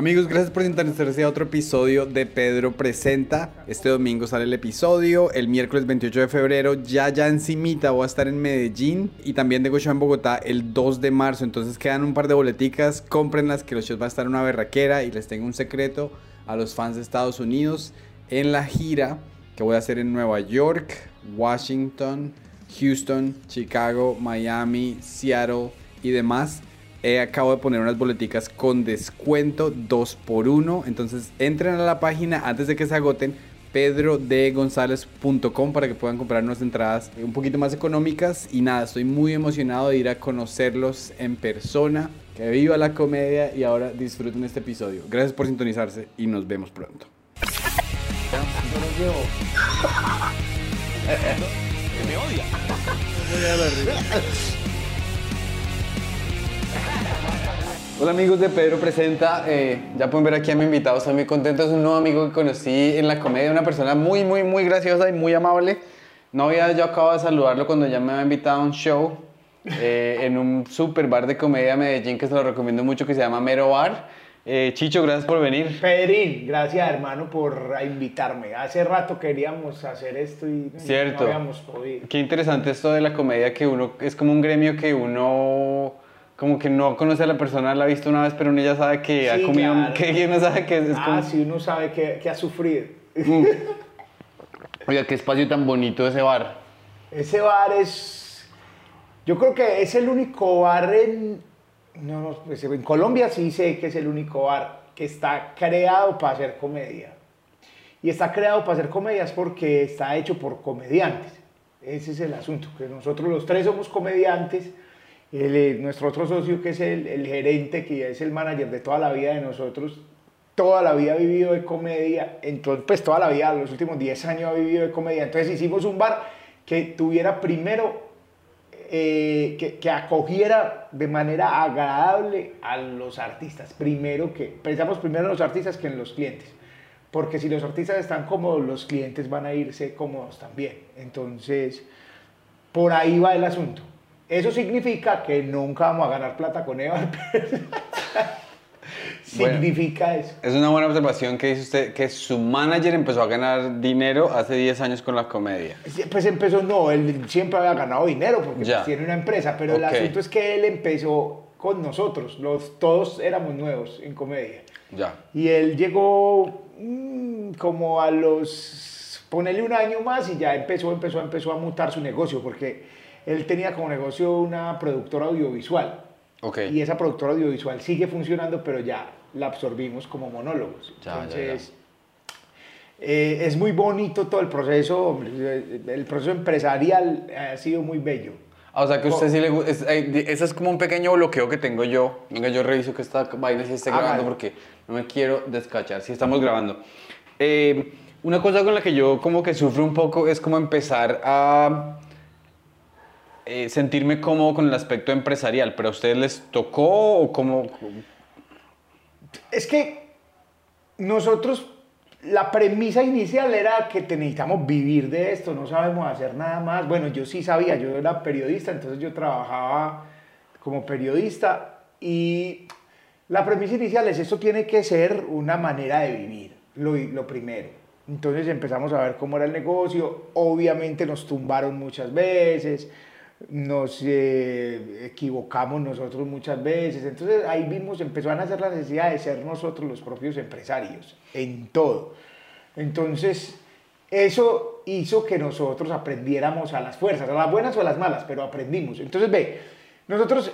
Amigos, gracias por sintonizarse a otro episodio de Pedro Presenta. Este domingo sale el episodio, el miércoles 28 de febrero, ya ya encimita voy a estar en Medellín y también tengo show en Bogotá el 2 de marzo, entonces quedan un par de boleticas, cómprenlas que los shows va a estar una berraquera y les tengo un secreto a los fans de Estados Unidos en la gira que voy a hacer en Nueva York, Washington, Houston, Chicago, Miami, Seattle y demás acabo de poner unas boleticas con descuento 2 por 1 Entonces entren a la página antes de que se agoten pedrodegonzalez.com para que puedan comprar unas entradas un poquito más económicas. Y nada, estoy muy emocionado de ir a conocerlos en persona. Que viva la comedia y ahora disfruten este episodio. Gracias por sintonizarse y nos vemos pronto. me odia. Hola amigos de Pedro Presenta, eh, ya pueden ver aquí a mi invitado, estoy muy contento, es un nuevo amigo que conocí en la comedia, una persona muy, muy, muy graciosa y muy amable. No había yo acabo de saludarlo cuando ya me había invitado a un show eh, en un super bar de comedia de Medellín que se lo recomiendo mucho que se llama Mero Bar. Eh, Chicho, gracias por venir. Pedrín, gracias hermano por invitarme. Hace rato queríamos hacer esto y Cierto. no habíamos podido. Qué interesante esto de la comedia que uno, es como un gremio que uno como que no conoce a la persona, la ha visto una vez, pero uno ya sabe que ha comido, que uno sabe que es, ah, sí, uno sabe que, que ha sufrido. Mm. Oiga, qué espacio tan bonito ese bar. Ese bar es, yo creo que es el único bar en, no, pues, en Colombia sí sé que es el único bar que está creado para hacer comedia. Y está creado para hacer comedias porque está hecho por comediantes. Ese es el asunto, que nosotros los tres somos comediantes eh, nuestro otro socio, que es el, el, gerente, que es el manager de toda la vida de nosotros, toda la vida ha vivido de comedia, entonces, pues toda la vida, los últimos 10 años ha vivido de comedia. Entonces hicimos un bar que tuviera primero, eh, que, que, acogiera de manera agradable a los artistas. Primero que, pensamos primero en los artistas que en los clientes. Porque si los artistas están cómodos, los clientes van a irse cómodos también. Entonces, por ahí va el asunto. Eso significa que nunca vamos a ganar plata con Eva. significa eso. Es una buena observación que dice usted que su manager empezó a ganar dinero hace 10 años con la comedia. Pues empezó, no, él siempre había ganado dinero porque pues tiene una empresa, pero el asunto es que él empezó con nosotros, los, todos éramos nuevos en comedia. Ya. Y él llegó mm, como a los, ponele un año más y ya empezó, empezó, empezó a mutar su negocio porque él tenía como negocio una productora audiovisual. Okay. Y esa productora audiovisual sigue funcionando, pero ya la absorbimos como monólogos. Entonces, eh, es muy bonito todo el proceso, el proceso empresarial ha sido muy bello. Ah, o sea que a usted sí le gusta, ese es como un pequeño bloqueo que tengo yo. Venga, yo reviso que esta vaina sí esté grabando porque no me quiero descachar. Si estamos grabando. Eh, una cosa con la que yo como que sufro un poco es como empezar a eh, sentirme cómodo con el aspecto empresarial, pero a ustedes les tocó o cómo... Es que nosotros, la premisa inicial era que necesitamos vivir de esto, no sabemos hacer nada más. Bueno, yo sí sabía, yo era periodista, entonces yo trabajaba como periodista y la premisa inicial es esto tiene que ser una manera de vivir, lo, lo primero. Entonces empezamos a ver cómo era el negocio, obviamente nos tumbaron muchas veces, nos eh, equivocamos nosotros muchas veces. Entonces ahí vimos, empezó a nacer la necesidad de ser nosotros los propios empresarios, en todo. Entonces, eso hizo que nosotros aprendiéramos a las fuerzas, a las buenas o a las malas, pero aprendimos. Entonces, ve, nosotros,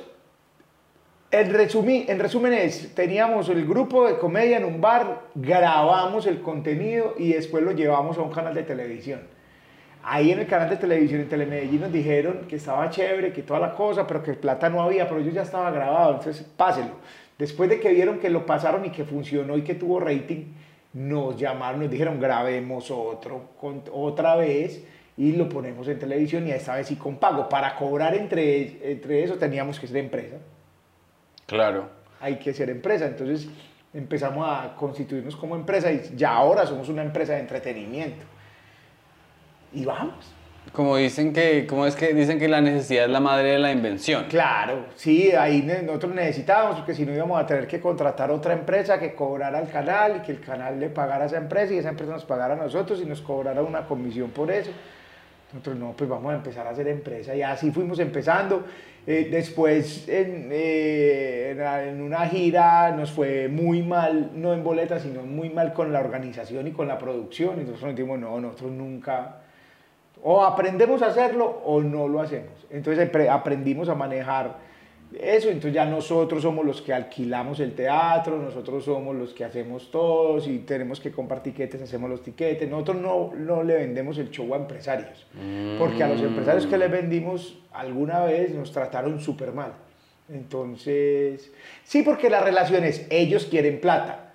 en, en resumen es, teníamos el grupo de comedia en un bar, grabamos el contenido y después lo llevamos a un canal de televisión Ahí en el canal de televisión en Telemedellín nos dijeron que estaba chévere, que toda la cosa, pero que plata no había, pero yo ya estaba grabado, entonces páselo. Después de que vieron que lo pasaron y que funcionó y que tuvo rating, nos llamaron, nos dijeron grabemos otro, otra vez y lo ponemos en televisión y esta vez sí con pago. Para cobrar entre, entre eso teníamos que ser empresa. Claro. Hay que ser empresa, entonces empezamos a constituirnos como empresa y ya ahora somos una empresa de entretenimiento y vamos. Como dicen que, ¿cómo es que dicen que la necesidad es la madre de la invención? Claro, sí, ahí nosotros necesitábamos, porque si no íbamos a tener que contratar otra empresa que cobrara el canal y que el canal le pagara a esa empresa y esa empresa nos pagara a nosotros y nos cobrara una comisión por eso. Nosotros no, pues vamos a empezar a hacer empresa y así fuimos empezando. Eh, después en, eh, en, una gira nos fue muy mal, no en boletas, sino muy mal con la organización y con la producción. Y nosotros nos dijimos, no, nosotros nunca, o aprendemos a hacerlo o no lo hacemos. Entonces aprendimos a manejar eso, entonces ya nosotros somos los que alquilamos el teatro, nosotros somos los que hacemos todos y tenemos que comprar tiquetes, hacemos los tiquetes. Nosotros no, no le vendemos el show a empresarios, porque a los empresarios que les vendimos alguna vez nos trataron súper mal. Entonces, sí, porque la relación es, ellos quieren plata,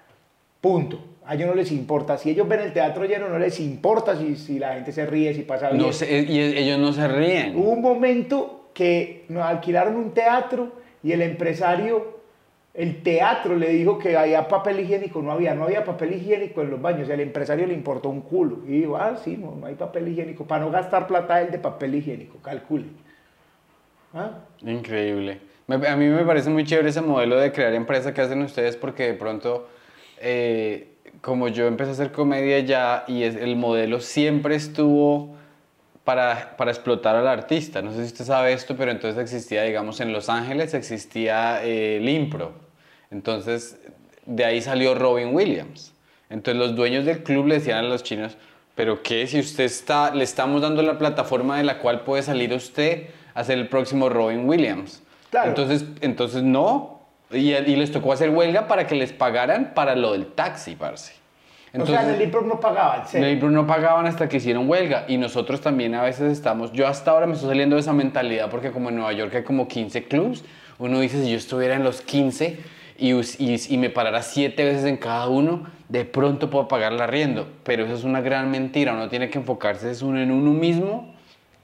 punto. A ellos no les importa. Si ellos ven el teatro lleno, no les importa si, si la gente se ríe, si pasa bien. No y ellos no se ríen. Hubo un momento que nos alquilaron un teatro y el empresario, el teatro le dijo que había papel higiénico, no había, no había papel higiénico en los baños, al empresario le importó un culo. Y dijo, ah, sí, no, no hay papel higiénico, para no gastar plata él de papel higiénico, calcule. ¿Ah? Increíble. a mí me parece muy chévere ese modelo de crear empresa que hacen ustedes porque de pronto, eh, como yo empecé a hacer comedia ya y es, el modelo siempre estuvo para, para, explotar al artista. No sé si usted sabe esto, pero entonces existía, digamos, en Los Ángeles existía eh, el Impro. Entonces, de ahí salió Robin Williams. Entonces, los dueños del club le decían a los chinos, pero ¿qué? Si usted está, le estamos dando la plataforma de la cual puede salir usted a ser el próximo Robin Williams. Claro. Entonces, entonces no. Y, y les tocó hacer huelga para que les pagaran para lo del taxi, parce. Entonces, o sea, en el IPRO no pagaban. En el IPRO no pagaban hasta que hicieron huelga. Y nosotros también a veces estamos. Yo hasta ahora me estoy saliendo de esa mentalidad porque, como en Nueva York hay como 15 clubs, uno dice: si yo estuviera en los 15 y, y, y me parara 7 veces en cada uno, de pronto puedo pagar el arriendo. Pero eso es una gran mentira. Uno tiene que enfocarse es uno en uno mismo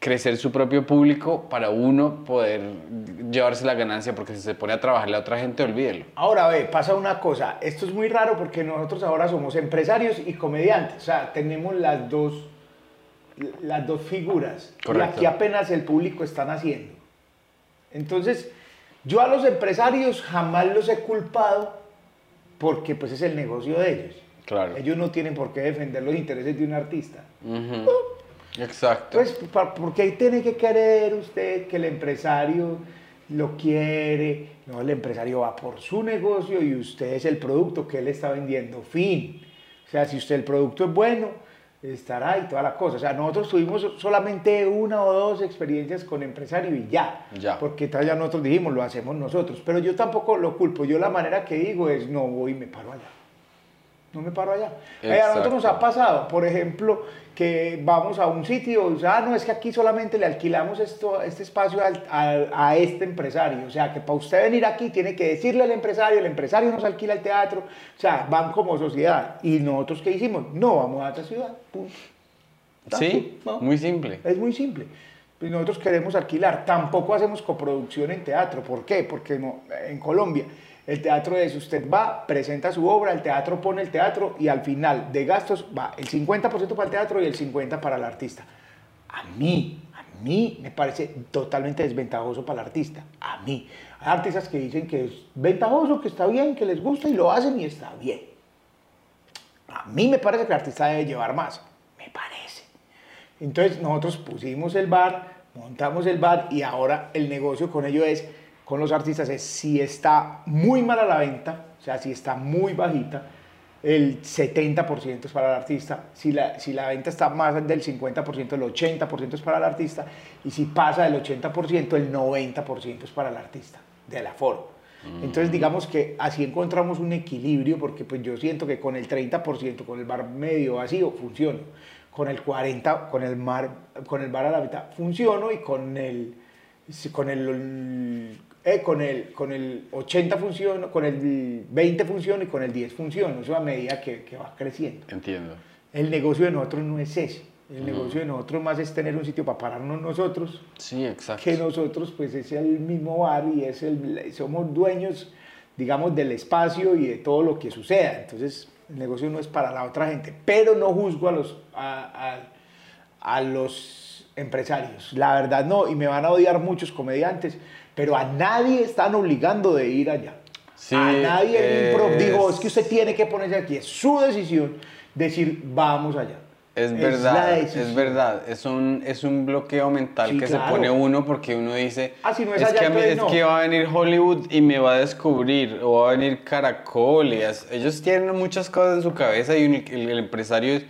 crecer su propio público para uno poder llevarse la ganancia, porque si se pone a trabajarle a otra gente, olvídelo. Ahora ve, pasa una cosa, esto es muy raro porque nosotros ahora somos empresarios y comediantes, o sea, tenemos las dos, las dos figuras Correcto. y aquí apenas el público está naciendo. Entonces, yo a los empresarios jamás los he culpado porque pues es el negocio de ellos. Claro. Ellos no tienen por qué defender los intereses de un artista. Exacto. Pues, ¿por qué tiene que querer usted que el empresario lo quiere? No, el empresario va por su negocio y usted es el producto que él está vendiendo. Fin. O sea, si usted el producto es bueno, estará y toda la cosa. O sea, nosotros tuvimos solamente una o dos experiencias con empresario y ya. Ya. Porque ya nosotros dijimos, lo hacemos nosotros. Pero yo tampoco lo culpo. Yo la manera que digo es, no voy y me paro allá no me paro allá. Eh, a nosotros nos ha pasado, por ejemplo, que vamos a un sitio y ah, no, es que aquí solamente le alquilamos esto, este espacio a, este empresario. O sea, que para usted venir aquí tiene que decirle al empresario, el empresario nos alquila el teatro. O sea, van como sociedad. ¿Y nosotros qué hicimos? No, vamos a otra ciudad. Sí, muy simple. Es muy simple. Pues nosotros queremos alquilar. Tampoco hacemos coproducción en teatro. ¿Por qué? Porque en Colombia el teatro es, usted va, presenta su obra, el teatro pone el teatro y al final de gastos va el 50% para el teatro y el 50% para el artista. A mí, a mí me parece totalmente desventajoso para el artista. A mí. Hay artistas que dicen que es ventajoso, que está bien, que les gusta y lo hacen y está bien. A mí me parece que el artista debe llevar más. Me parece. Entonces nosotros pusimos el bar, montamos el bar y ahora el negocio con ello es con los artistas es si está muy mala la venta, o sea, si está muy bajita, el 70% es para el artista. Si la, si la venta está más del 50%, el 80% es para el artista. Y si pasa del 80%, el 90% es para el artista, del aforo. Mm. Entonces, digamos que así encontramos un equilibrio, porque pues yo siento que con el 30%, con el bar medio vacío, funciono. Con el 40%, con el, mar, con el bar a la mitad, funciono. Y con el, con el eh, con, el, con el 80 funciona, con el 20 funciona y con el 10 funciona. Eso a medida que, que va creciendo. Entiendo. El negocio de nosotros no es ese. El negocio de nosotros más es tener un sitio para pararnos nosotros. Sí, exacto. Que nosotros, pues, es el mismo bar y es el, somos dueños, digamos, del espacio y de todo lo que suceda. Entonces, el negocio no es para la otra gente. Pero no juzgo a los, a, a, a los empresarios. La verdad no, y me van a odiar muchos comediantes, pero a nadie están obligando de ir allá. Sí, a nadie el impro es- dijo, es que usted tiene que ponerse aquí, es su decisión decir, vamos allá. Es verdad, es, decisión. verdad. Es un, es un bloqueo mental Sí, que claro. se pone uno porque uno dice, Ah, si no es es, allá, que a mí- entonces es no". que va a venir Hollywood y me va a descubrir, o va a venir Caracol. y ellos tienen muchas cosas en su cabeza y un- el, el empresario es,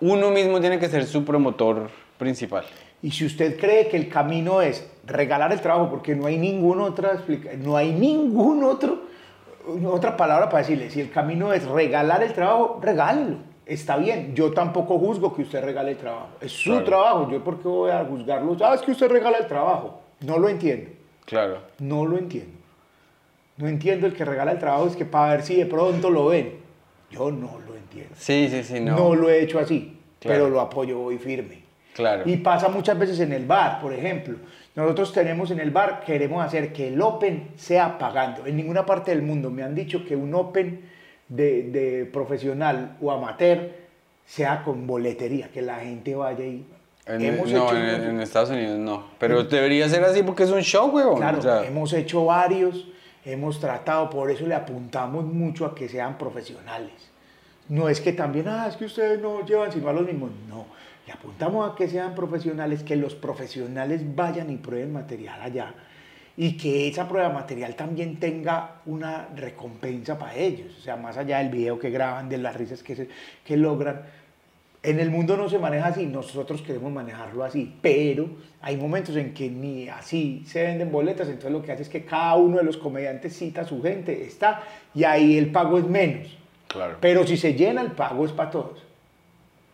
uno mismo tiene que ser su promotor principal. Y si usted cree que el camino es regalar el trabajo, porque no hay ninguna otra no hay ningún otro, otra palabra para decirle, si el camino es regalar el trabajo, regálelo. Está bien, yo tampoco juzgo que usted regale el trabajo. Es su Claro. trabajo, yo por qué voy a juzgarlo. Ah, es que usted regala el trabajo. No lo entiendo, Claro. no lo entiendo. No entiendo el que regala el trabajo, es que para ver si de pronto lo ven. Yo no lo entiendo. Sí, sí, sí, no. No, lo he hecho así, Claro. pero lo apoyo hoy firme. Claro. Y pasa muchas veces en el bar, por ejemplo. Nosotros tenemos en el bar, queremos hacer que el Open sea pagando. En ninguna parte del mundo me han dicho que un Open de, de profesional o amateur sea con boletería, que la gente vaya y... En- hemos no, hecho en Estados Unidos no. Pero debería ser así porque es un show, huevón. Claro, O sea, hemos hecho varios, hemos tratado, por eso le apuntamos mucho a que sean profesionales. No es que también, ah, es que ustedes no llevan sino a los mismos. No, le apuntamos a que sean profesionales, que los profesionales vayan y prueben material allá y que esa prueba material también tenga una recompensa para ellos. O sea, más allá del video que graban, de las risas que, se- que logran. En el mundo no se maneja así, nosotros queremos manejarlo así, pero hay momentos en que ni así se venden boletas, entonces lo que hace es que cada uno de los comediantes cita a su gente, está, y ahí el pago es menos. Claro. Pero si se llena, el pago es para todos.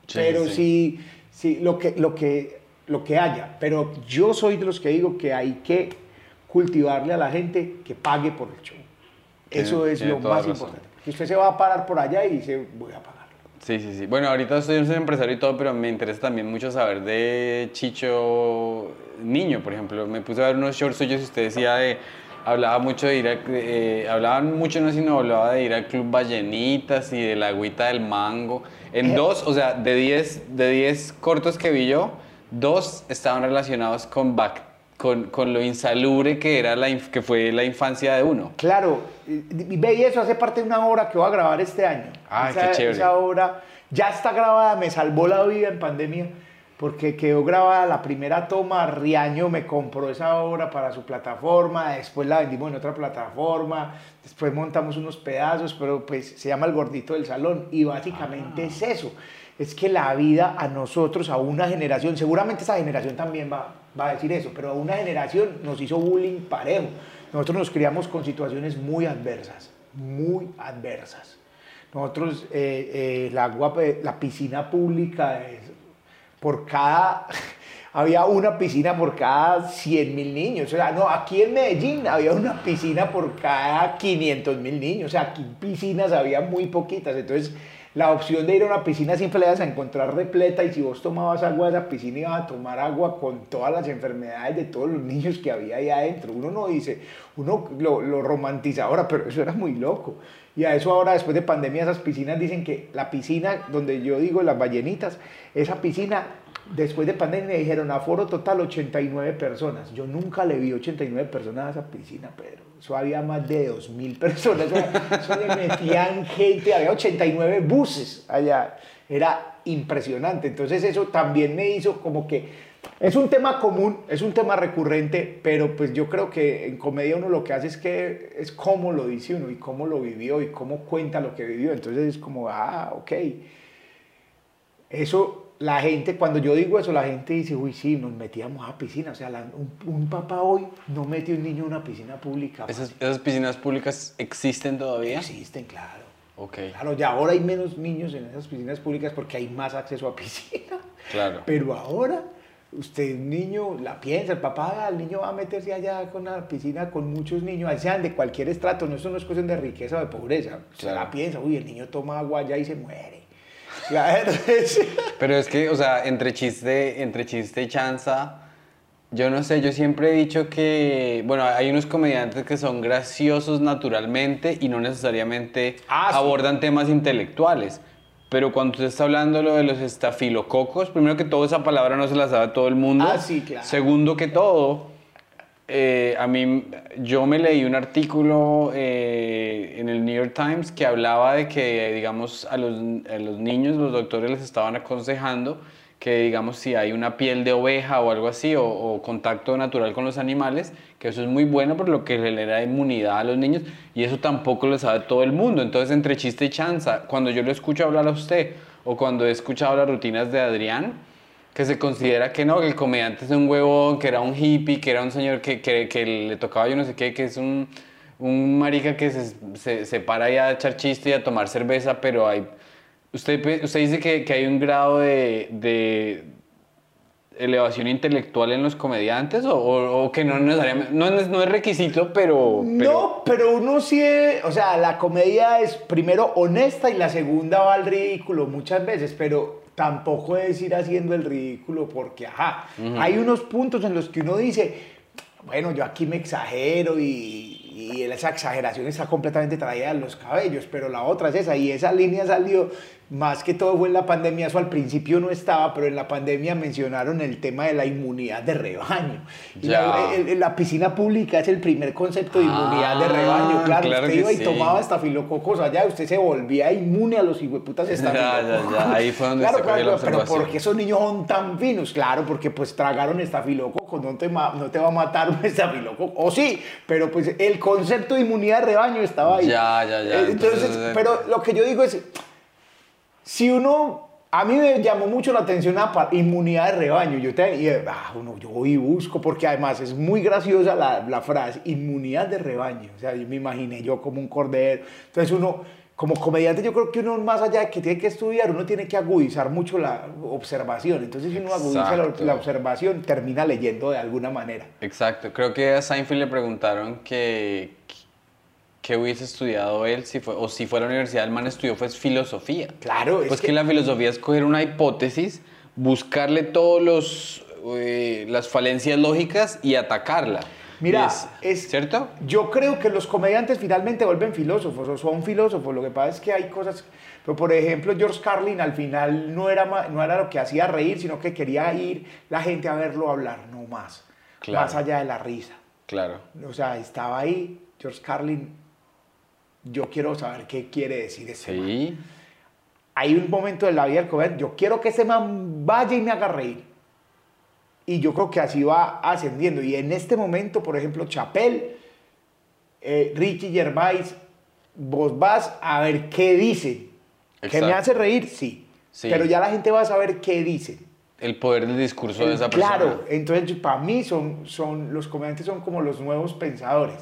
Sí, pero sí. sí, sí, lo, que, lo, que, lo que haya. Pero yo soy de los que digo que hay que cultivarle a la gente que pague por el show. Tiene- Eso es lo más razón. importante. Que usted se va a parar por allá y dice, voy a pagar. Sí, sí, sí. Bueno, ahorita soy un empresario y todo, pero me interesa también mucho saber de Chicho Niño, por ejemplo. Me puse a ver unos shorts suyos y usted decía de... Hablaba mucho de ir a... eh, hablaban mucho, no sino hablaba de ir al Club Ballenitas y de la agüita del mango. En Eh. dos, o sea, de 10 de 10 cortos que vi yo, dos estaban relacionados con, bac- con, con lo insalubre que, era la, que fue la infancia de uno. Claro, y ve y eso hace parte de una obra que voy a grabar este año. Esa, qué chévere. Esa obra ya está grabada, me salvó la vida en pandemia, porque quedó grabada la primera toma, Riaño me compró esa obra para su plataforma, después la vendimos en otra plataforma, después montamos unos pedazos, pero pues se llama El Gordito del Salón, y básicamente es eso. Es que la vida a nosotros, a una generación, seguramente esa generación también va, va a decir eso, pero a una generación nos hizo bullying parejo. Nosotros nos criamos con situaciones muy adversas, muy adversas. Nosotros, eh, eh, el agua, eh, la piscina pública, es- por cada, había una piscina por cada 100 mil niños. O sea, no, aquí en Medellín había una piscina por cada 500 mil niños. O sea, aquí piscinas había muy poquitas. Entonces, la opción de ir a una piscina siempre la ibas a encontrar repleta y si vos tomabas agua de esa piscina ibas a tomar agua con todas las enfermedades de todos los niños que había ahí adentro. Uno no dice, uno lo, lo romantiza ahora, pero eso era muy loco. Y a eso ahora, después de pandemia, esas piscinas dicen que la piscina donde yo digo las ballenitas, esa piscina, después de pandemia me dijeron aforo total 89 personas. Yo nunca le vi 89 personas a esa piscina, Pedro. Eso había más de 2.000 personas. Eso, le metían gente, había 89 buses allá. Era impresionante. Entonces eso también me hizo como que es un tema común, es un tema recurrente, pero pues yo creo que en comedia uno lo que hace es que es cómo lo dice uno y cómo lo vivió y cómo cuenta lo que vivió. Entonces es como, ah, ok. Eso, la gente, cuando yo digo eso, la gente dice, uy, sí, nos metíamos a piscina. O sea, la- un, un papá hoy no mete un niño a una piscina pública. ¿Esas, esas piscinas públicas existen todavía? Existen, claro. Ok, Claro, ya ahora hay menos niños en esas piscinas públicas porque hay más acceso a piscina. claro. Pero ahora, usted, un niño, la piensa, el papá, "Ah, el niño va a meterse allá con una piscina con muchos niños, ahí sean de cualquier estrato, no, eso no es cuestión de riqueza o de pobreza. Usted Claro. la piensa, uy, el niño toma agua allá y se muere. Pero es que, o sea, entre chiste, entre chiste y chanza, yo no sé, yo siempre he dicho que, bueno, hay unos comediantes que son graciosos naturalmente y no necesariamente Ah, sí. abordan temas intelectuales. Pero cuando usted está hablando lo de los estafilococos, primero que todo esa palabra no se la sabe todo el mundo. Ah, sí, claro. Segundo que todo, eh, a mí, yo me leí un artículo eh, en el New York Times que hablaba de que, digamos, a los, a los niños los doctores les estaban aconsejando que digamos si hay una piel de oveja o algo así o, contacto natural con los animales, que eso es muy bueno por lo que genera inmunidad a los niños y eso tampoco lo sabe todo el mundo. Entonces entre chiste y chanza, cuando yo lo escucho hablar a usted o cuando he escuchado las rutinas de Adrián, que se considera que no, que el comediante es un huevón, que era un hippie, que era un señor que, que, le tocaba yo no sé qué, que es un, un marica que se, se, para ahí a echar chiste y a tomar cerveza, pero hay Usted, usted dice que, que hay un grado de, de, elevación intelectual en los comediantes o, que no necesariamente, no no es requisito, pero, No, pero uno sí, o sea, la comedia es primero honesta y la segunda va al ridículo muchas veces, pero tampoco es ir haciendo el ridículo porque, ajá, hay unos puntos en los que uno dice, bueno, yo aquí me exagero y, y esa exageración está completamente traída en los cabellos, pero la otra es esa, y esa línea salió más que todo fue en la pandemia, eso al principio no estaba, pero en la pandemia mencionaron el tema de la inmunidad de rebaño. La, la, piscina pública es el primer concepto de inmunidad de rebaño, ah, claro, usted iba y tomaba estafilococos allá, usted se volvía inmune a los hijueputas estafilococos. Ya, ya, ahí fue donde claro, se claro, pero ¿por qué esos niños son tan finos? Claro, porque pues tragaron estafilococos, no te, no te va a matar un estafilococo, o sí, pero pues el concepto de inmunidad de rebaño estaba ahí. Ya, ya, ya. Entonces, eh, pero lo que yo digo es si uno, a mí me llamó mucho la atención la inmunidad de rebaño. Yo, te, y, ah, uno, yo voy y busco, porque además es muy graciosa la, la, frase, inmunidad de rebaño. O sea, yo me imaginé yo como un cordero. Entonces uno, como comediante, yo creo que uno más allá de que tiene que estudiar, uno tiene que agudizar mucho la observación. Entonces si uno agudiza la, la, observación, termina leyendo de alguna manera. Exacto. Creo que a Seinfeld le preguntaron que ¿Qué hubiese estudiado él si fue, o si fue a la universidad, el man estudió fue filosofía. Claro, Pues que... la filosofía es coger una hipótesis, buscarle todos los eh, las falencias lógicas y atacarla. Mira, es, ¿cierto? Yo creo que los comediantes finalmente vuelven filósofos o son filósofos. Lo que pasa es que hay cosas. Pero por ejemplo, George Carlin al final no era, no era lo que hacía reír, sino que quería ir la gente a verlo hablar, no más. Más allá de la risa. Claro. O sea, estaba ahí. George Carlin yo quiero saber qué quiere decir ese sí. Hay un momento de la vida del comer, yo quiero que ese man vaya y me haga reír. Y yo creo que así va ascendiendo. Y en este momento, por ejemplo, Chapel, eh, Richie Gervais, vos vas a ver qué dice. ¿Que me hace reír? Sí. Pero ya la gente va a saber qué dice. El poder del discurso de esa persona. Claro, entonces para mí son, son, los comediantes son como los nuevos pensadores.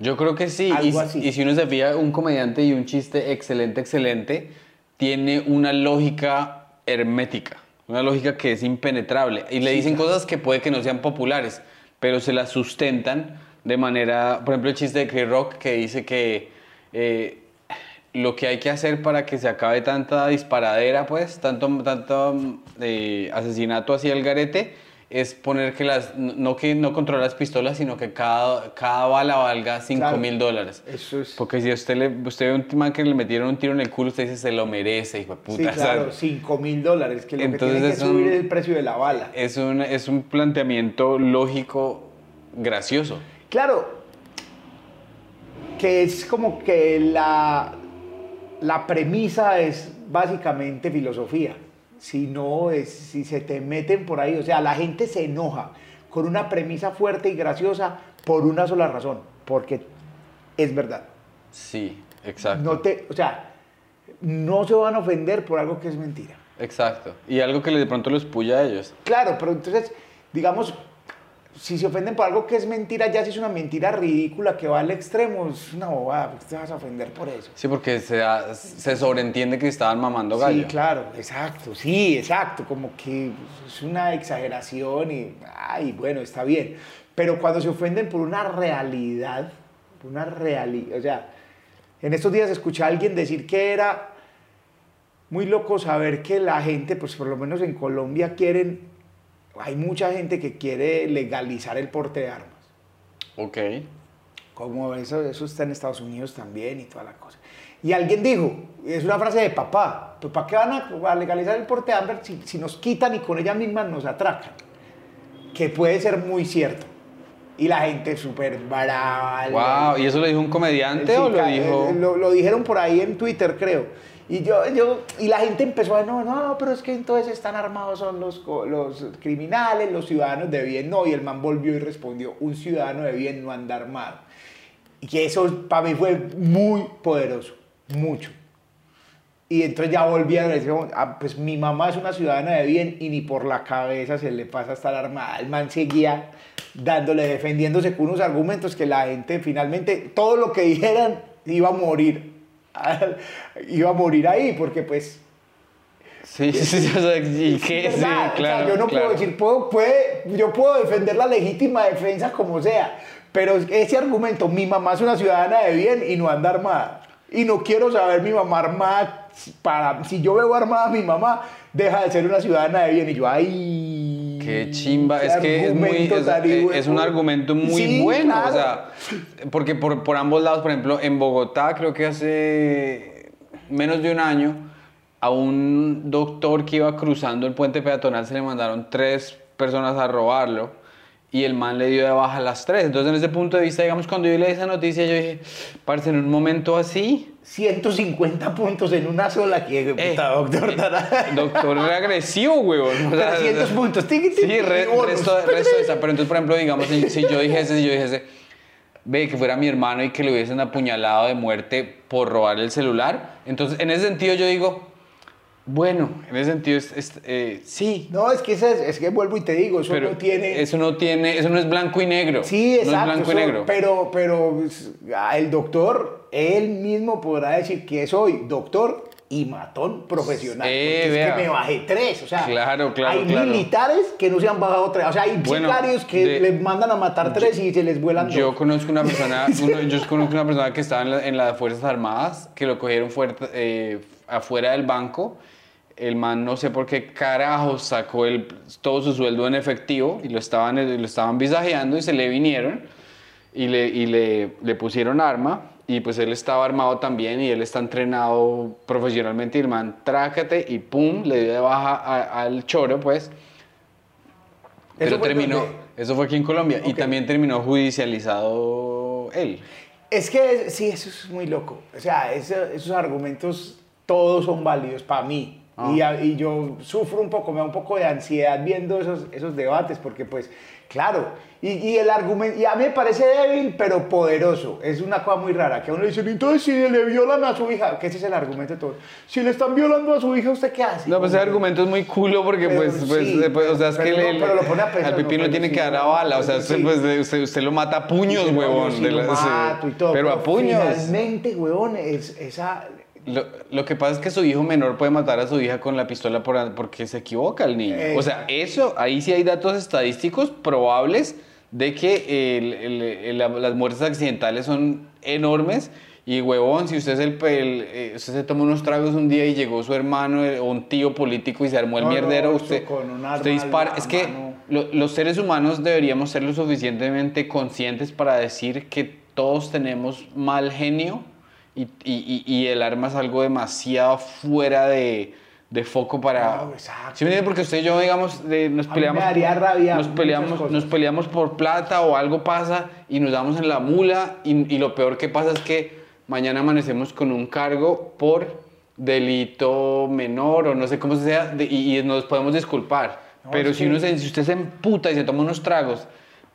Yo creo que sí. y, si uno se fija, un comediante y un chiste excelente, excelente, tiene una lógica hermética, una lógica que es impenetrable. Y le dicen cosas que puede que no sean populares, pero se las sustentan de manera, por ejemplo, el chiste de Chris Rock que dice que eh, lo que hay que hacer para que se acabe tanta disparadera, pues, tanto, tanto eh, asesinato hacia el garete, es poner que las, no que no controla las pistolas, sino que cada, cada bala valga 5 mil dólares. Eso es. Porque si usted, le, usted ve un man que le metieron un tiro en el culo, usted dice, se lo merece, hijo de puta. Sí, claro, 5 mil dólares, que lo Entonces que tiene que subir es el precio de la bala. Es un, es un planteamiento lógico gracioso. Claro, que es como que la, la premisa es básicamente filosofía si no, es, si se te meten por ahí, o sea, la gente se enoja con una premisa fuerte y graciosa por una sola razón, porque es verdad. Sí, exacto. No te, o sea, no se van a ofender por algo que es mentira. Exacto. Y algo que de pronto los puya a ellos. Claro, pero entonces, digamos, si se ofenden por algo que es mentira, ya si es una mentira ridícula que va al extremo, es una bobada, te vas a ofender por eso. Sí, porque se, se sobreentiende que estaban mamando gallo. Sí, claro, exacto, sí, exacto, como que es una exageración y, ay, bueno, está bien. Pero cuando se ofenden por una realidad, por una realidad, o sea, en estos días escuché a alguien decir que era muy loco saber que la gente, pues por lo menos en Colombia, quieren hay mucha gente que quiere legalizar el porte de armas. Ok. Como eso, eso está en Estados Unidos también y toda la cosa. Y alguien dijo, es una frase de papá, Pues ¿para qué van a, a legalizar el porte de armas si, si nos quitan y con ellas mismas nos atracan? Que puede ser muy cierto. Y la gente súper brava. Wow, ¿y eso lo dijo un comediante Sí, o lo dijo? Lo, lo dijeron por ahí en Twitter, creo. Y yo, yo, y la gente empezó a, no, no, pero es que entonces están armados son los, los criminales, los ciudadanos de bien, no. Y el man volvió y respondió, un ciudadano de bien no anda armado. Y eso para mí fue muy poderoso, mucho. Y entonces ya volví a decir, ah, pues mi mamá es una ciudadana de bien y ni por la cabeza se le pasa estar armada. El man seguía dándole, defendiéndose con unos argumentos que la gente finalmente, todo lo que dijeran, iba a morir. Iba a morir ahí, porque pues... Sí, sí, sí, o sea, ¿y qué? es Sí, verdad, o sea, claro. yo no claro. puedo decir, puedo, puede, yo puedo defender la legítima defensa como sea, pero ese argumento, mi mamá es una ciudadana de bien y no anda armada. Y no quiero saber mi mamá armada, para, si yo veo armada a mi mamá, deja de ser una ciudadana de bien. Y yo, ay... Qué chimba, es que es, muy, es, tan es- un argumento muy Sí, bueno, o claro. sea, porque por, por ambos lados, por ejemplo, en Bogotá creo que hace menos de un año a un doctor que iba cruzando el puente peatonal se le mandaron tres personas a robarlo y el man le dio de baja a las tres. Entonces, en ese punto de vista, digamos, cuando yo leí esa noticia, yo dije, parce, en un momento así, 150 puntos en una sola que Eh, puta, doctor. eh, doctor era agresivo, huevón. O sea, 300 puntos. Sí, re- resto, resto de esa. Pero entonces, por ejemplo, digamos, si, si yo dijese, si yo dijese, ve que fuera mi hermano y que le hubiesen apuñalado de muerte por robar el celular, entonces, en ese sentido, yo digo, bueno, en ese sentido, es, es, eh, sí. No, es que, es, es que vuelvo y te digo, eso pero no tiene... eso no tiene, eso no es blanco y negro. Sí, exacto. No es blanco y eso- negro. Pero, pero pues, el doctor, él mismo podrá decir que soy doctor y matón profesional. Porque es vea. que me bajé tres. O sea, Claro, claro, hay claro. militares que no se han bajado tres. O sea, hay Bueno, sicarios que de- les mandan a matar tres y se les vuelan Yo dos. conozco una persona, uno- yo conozco una persona que estaba en, la- en las Fuerzas Armadas, que lo cogieron fuerte, eh, afuera del banco. El man no sé por qué carajo sacó el, todo su sueldo en efectivo y lo estaban, lo estaban visajeando y se le vinieron y le, y le, le pusieron arma y pues él estaba armado también y él está entrenado profesionalmente y el man trácate y pum, le dio de baja a- al choro pues. Pero terminó, donde- eso fue aquí en Colombia y también terminó judicializado él. Es que sí, eso es muy loco. O sea, eso- esos argumentos todos son válidos para mí. Ah. Y, a- y yo sufro un poco, me da un poco de ansiedad viendo esos, esos debates, porque pues, claro, y, y el argumento, y a mí me parece débil, pero poderoso. Es una cosa muy rara, que a uno le dicen, entonces si le violan a su hija, que ese es el argumento de todo. Si le están violando a su hija, ¿usted qué hace? No, pues ese argumento es muy culo porque Pero pues, pues, sí, eh, pues, o sea, es pero que no, le- pero lo pone a pensar, al pipín no, pero tiene sí, que dar a bala, o sea, pues, usted, sí. pues, usted, usted lo mata a puños, huevón. sí lo sí. mato y todo, pero a puños. Finalmente, huevón, es, esa... Lo, lo que pasa es que su hijo menor puede matar a su hija con la pistola por- porque se equivoca el niño. O sea, eso, ahí sí hay datos estadísticos probables de que el- el- el- la- las muertes accidentales son enormes. Y huevón, si usted, es eh, usted se toma unos tragos un día y llegó su hermano eh, o un tío político y se armó el No, mierdero, usted, con un arma usted dispara. Es que lo- los seres humanos deberíamos ser lo suficientemente conscientes para decir que todos tenemos mal genio y, y- y- el arma es algo demasiado fuera de, de foco para... No, exacto. ¿Sí me? Porque usted y yo, digamos, de- nos mí me peleamos... daría rabia nos, peleamos nos peleamos por plata o algo pasa y nos damos en la mula y, y lo peor que pasa es que mañana amanecemos con un cargo por delito menor o no sé cómo sea de- y, y nos podemos disculpar. No, Pero si, uno se- si usted se emputa y se toma unos tragos,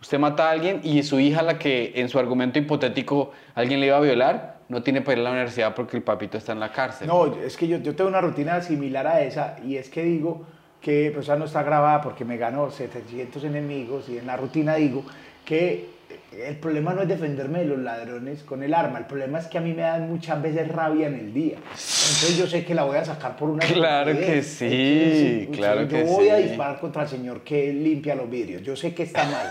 usted mata a alguien y su hija, la que en su argumento hipotético alguien le iba a violar, no tiene para ir a la universidad porque el papito está en la cárcel. No, es que yo, yo tengo una rutina similar a esa y es que digo que, pues esa no está grabada porque me ganó 700 enemigos y en la rutina digo que el problema no es defenderme de los ladrones con el arma, el problema es que a mí me dan muchas veces rabia en el día. Entonces yo sé que la voy a sacar por una... Claro que sí, Entonces, claro yo que voy a sí. disparar contra el señor que limpia los vidrios, yo sé que está mal,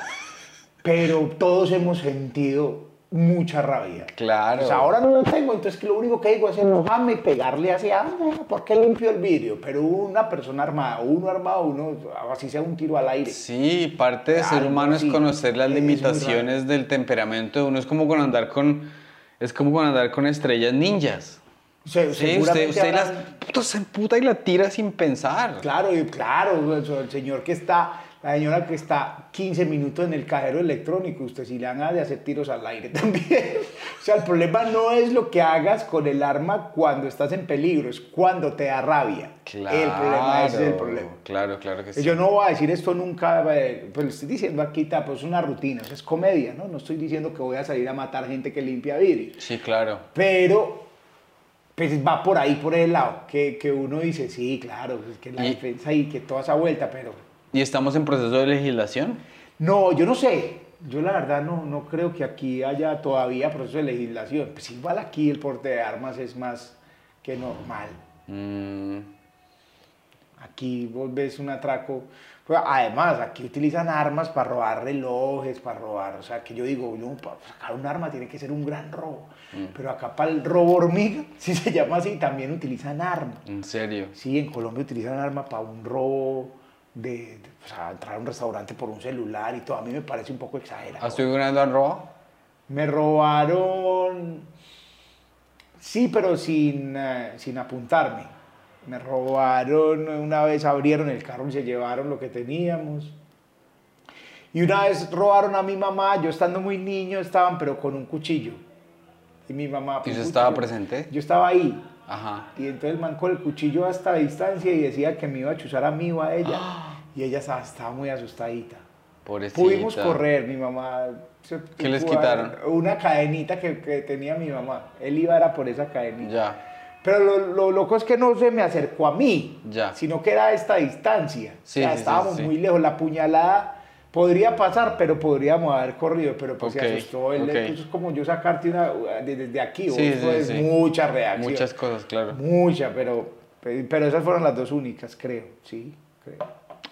pero todos hemos sentido mucha rabia. Claro. Pues ahora no lo tengo, entonces lo único que digo es enojarme y pegarle hacia, ah, ¿por qué limpio el vidrio? Pero una persona armada, uno armado, uno, así sea un tiro al aire. Sí, parte de ser humano es conocer las limitaciones del temperamento de uno. Es como con andar con, es como con andar con estrellas ninjas. Se- Sí, usted, las, momento se emputa y la tira sin pensar. Claro, y claro, el señor que está, la señora que está 15 minutos en el cajero electrónico, usted si le dan de hacer tiros al aire también. o sea, el problema no es lo que hagas con el arma cuando estás en peligro, es cuando te da rabia. Claro, el problema ese es el problema. Claro, claro que sí. Yo no voy a decir esto nunca, eh, pues estoy diciendo aquí, pues es una rutina, es comedia, ¿no? No estoy diciendo que voy a salir a matar gente que limpia vidrio. Sí, claro. Pero pues va por ahí, por el lado, que, que uno dice, sí, claro, es que la defensa y que toda esa vuelta, pero... ¿Y estamos en proceso de legislación? No, yo no sé. Yo la verdad no, no creo que aquí haya todavía proceso de legislación. Pues igual aquí el porte de armas es más que normal. Mm. Aquí vos ves un atraco. Pues, además, aquí utilizan armas para robar relojes, para robar. O sea, que yo digo, no, para sacar un arma tiene que ser un gran robo. Mm. Pero acá para el robo hormiga, si se llama así, también utilizan armas. ¿En serio? Sí, en Colombia utilizan armas para un robo de, entrar a un restaurante por un celular y todo. A mí me parece un poco exagerado. ¿Has vez han robado? Me robaron. Sí, pero sin, eh, sin apuntarme. Me robaron, una vez abrieron el carro y se llevaron lo que teníamos. Y una vez robaron a mi mamá, yo estando muy niño estaban, pero con un cuchillo. Y mi mamá... ¿Y usted estaba presente? Yo estaba ahí. Ajá. Y entonces el man con el cuchillo hasta distancia y decía que me iba a chuzar a mí o a ella. Y ella estaba, muy asustadita. Pudimos correr, mi mamá... ¿Qué les quitaron? Una cadenita que, que, tenía mi mamá. Él iba era por esa cadenita. Ya. Pero lo, loco es que no se me acercó a mí, ya. sino que era a esta distancia. Sí, o sea, estábamos muy lejos. La puñalada podría pasar, pero podríamos haber corrido, pero pues se asustó. Él es como yo sacarte una desde aquí, sí, es mucha reacción. Muchas cosas, claro. Mucha, pero, pero esas fueron las dos únicas, creo, sí, creo.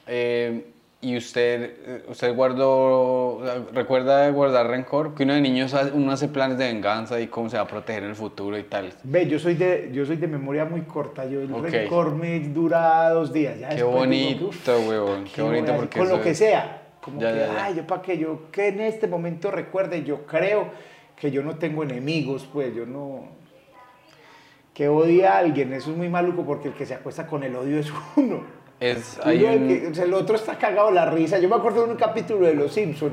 Eh, ¿Y usted, usted guardó, recuerda guardar rencor? Que uno de niños uno hace planes de venganza y cómo se va a proteger en el futuro y tal. Ve, yo soy de, yo soy de memoria muy corta. Yo el rencor me dura dos días. qué bonito, huevón. Qué, bonito porque Con lo que sea. Como que, ay, yo para que yo que en este momento recuerde, yo creo que yo no tengo enemigos, pues yo no... Que odia a alguien, eso es muy maluco porque el que se acuesta con el odio es uno. Es, el otro está cagado la risa. Yo me acuerdo de un capítulo de Los Simpsons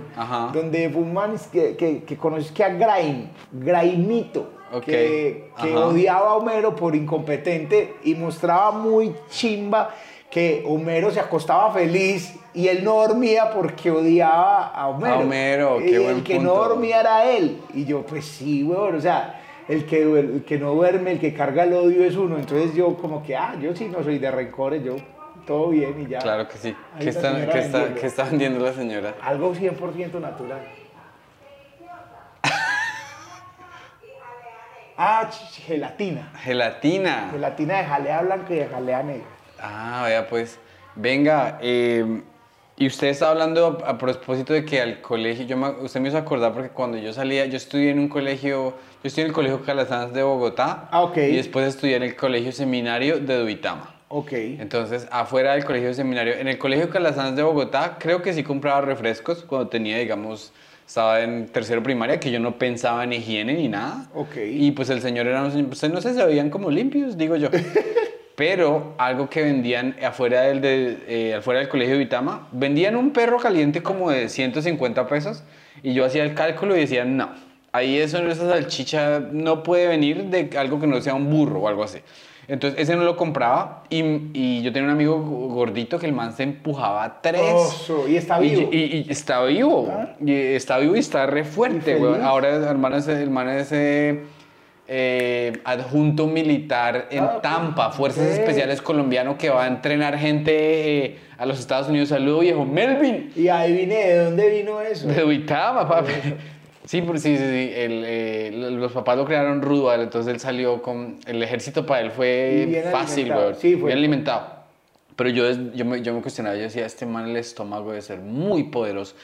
donde fue un man que, que, que que a Grain, Grainito, que, que odiaba a Homero por incompetente y mostraba muy chimba que Homero se acostaba feliz y él no dormía porque odiaba a Homero. A Homero, qué buen El que no dormía era él. Y yo, pues sí, weón, o sea, el que, el que no duerme, el que carga el odio es uno. Entonces yo como que, ah, yo sí no soy de rencores, yo todo bien y ya. Claro que sí. ¿Qué está, ¿qué, está, ¿Qué está, vendiendo la señora? Algo 100% natural. ah, gelatina. Gelatina. Gelatina de jalea blanca y de jalea negra. Ah, vaya pues. Venga, eh, y usted está hablando a, propósito de que al colegio, yo usted me hizo acordar porque cuando yo salía, yo estudié en un colegio, yo estudié en el Colegio Calasanz de Bogotá. Ah, ok. Y después estudié en el Colegio Seminario de Duitama. Ok. Entonces, afuera del colegio seminario, en el colegio Calasanz de Bogotá, creo que sí compraba refrescos cuando tenía, digamos, estaba en tercero primaria, que yo no pensaba en higiene ni nada. Ok. Y pues el señor era un señor, pues no sé, se veían como limpios, digo yo. Pero algo que vendían afuera del, de, eh, afuera del colegio de Vitama, vendían un perro caliente como de 150 pesos. Y yo hacía el cálculo y decía, no, ahí eso, esa salchicha no puede venir de algo que no sea un burro o algo así. Entonces ese no lo compraba y, y, yo tenía un amigo gordito que el man se empujaba tres. y está vivo. Y, y, está vivo. Ah. Y está vivo y está re fuerte, güey. Ahora el man es, el man es eh, adjunto militar en ah, Tampa, Fuerzas Especiales colombiano que va a entrenar gente eh, a los Estados Unidos. Saludo viejo, Melvin. Y ahí vine, ¿de dónde vino eso? De Uitama, papi. Sí, sí, sí, sí. Eh, los papás lo crearon rudo, entonces él salió con... El ejército para él fue fácil, güey. Sí, fue. Bien alimentado. Pero yo, yo, me, yo me cuestionaba, yo decía, este man el estómago debe ser muy poderoso.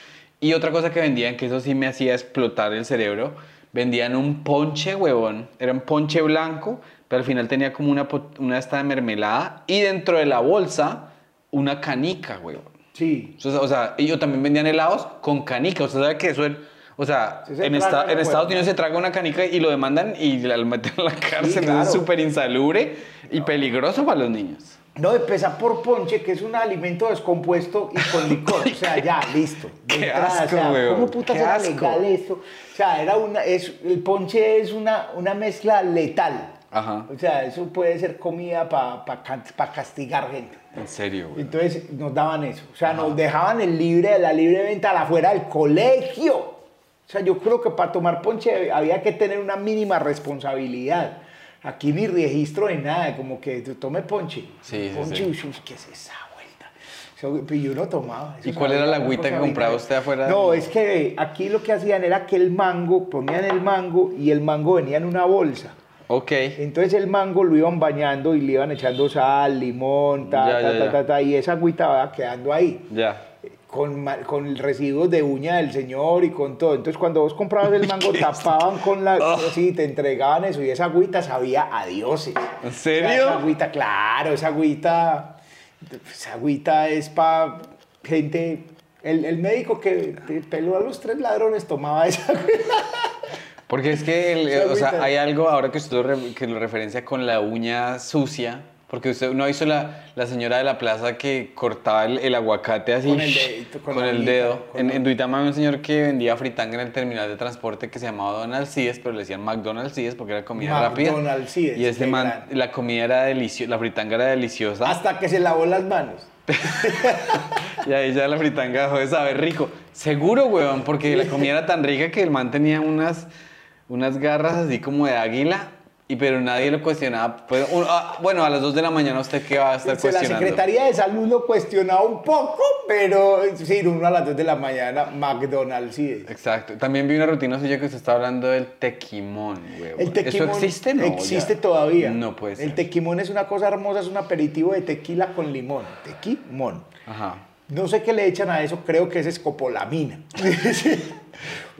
Y otra cosa que vendían, que eso sí me hacía explotar el cerebro, vendían un ponche, huevón. Era un ponche blanco, pero al final tenía como una, una esta de mermelada. Y dentro de la bolsa, una canica, huevón. Sí. O sea, ellos también vendían helados con canica. O sea, ¿sabe que eso era O sea, Sí, se en, esta- Estados. Unidos se traga una canica y lo demandan y la meten en la cárcel. claro. Es súper insalubre y peligroso para los niños. No, empezar por ponche, que es un alimento descompuesto y con licor. O sea, ya, listo. Qué entrada, asco, o sea, weón, ¿Cómo puta qué era asco. legal esto? O sea, era una, es, el ponche es una, una mezcla letal. Ajá. O sea, eso puede ser comida para castigar gente. En serio, güey. Entonces nos daban eso. O sea, nos dejaban el libre, la libre venta a la del colegio. O sea, yo creo que para tomar ponche había que tener una mínima responsabilidad. Aquí ni registro de nada, como que tome ponche. Sí, sí, ponche, sí. uy, ¿qué es esa vuelta? Eso- y yo no tomaba. ¿Y cuál era la agüita que compraba usted afuera? No, es que aquí lo que hacían era que el mango, ponían el mango y el mango venía en una bolsa. Ok. Entonces el mango lo iban bañando y le iban echando sal, limón, ta, Ya, ta, ya, ta, ta, ta, y esa agüita va quedando ahí. Ya. Con, con residuos de uña del señor y con todo. Entonces, cuando vos comprabas el mango, tapaban con la. Oh. Sí, te entregaban eso y esa agüita sabía a dioses. ¿En O sea, serio? esa agüita, claro, esa agüita. Esa agüita es para gente. El, el médico que peló a los tres ladrones tomaba esa agüita. Porque es que, el- o sea, hay algo ahora que usted lo, re- que lo referencia con la uña sucia. Porque usted no hizo la, la señora de la plaza que cortaba el, el aguacate así Con el dedito, con el dedo. con En, la- en Duitama había un señor que vendía fritanga en el terminal de transporte que se llamaba Donald Cides, pero le decían McDonald's Cides porque era comida rápida. McDonald's Cides, Y ese qué man, la comida era deliciosa, la fritanga era deliciosa. Hasta que se lavó las manos. Y ahí ya la fritanga dejó de saber rico. Seguro, weón, porque la comida era tan rica que el man tenía unas, unas garras así como de águila, y pero nadie lo cuestionaba. Pues, un- ah, bueno, a las 2 de la mañana usted qué va a estar Se- La cuestionando. Secretaría de Salud lo cuestionaba un poco, pero sí, uno a las 2 de la mañana, McDonald's sí es. Exacto. También vi una rutina suya que usted está hablando del tequimón, weón. El tequimón ¿Eso existe? No. existe ya. todavía. No puede ser. El tequimón es una cosa hermosa, es un aperitivo de tequila con limón. Tequimón. Ajá. No sé qué le echan a eso, creo que es escopolamina.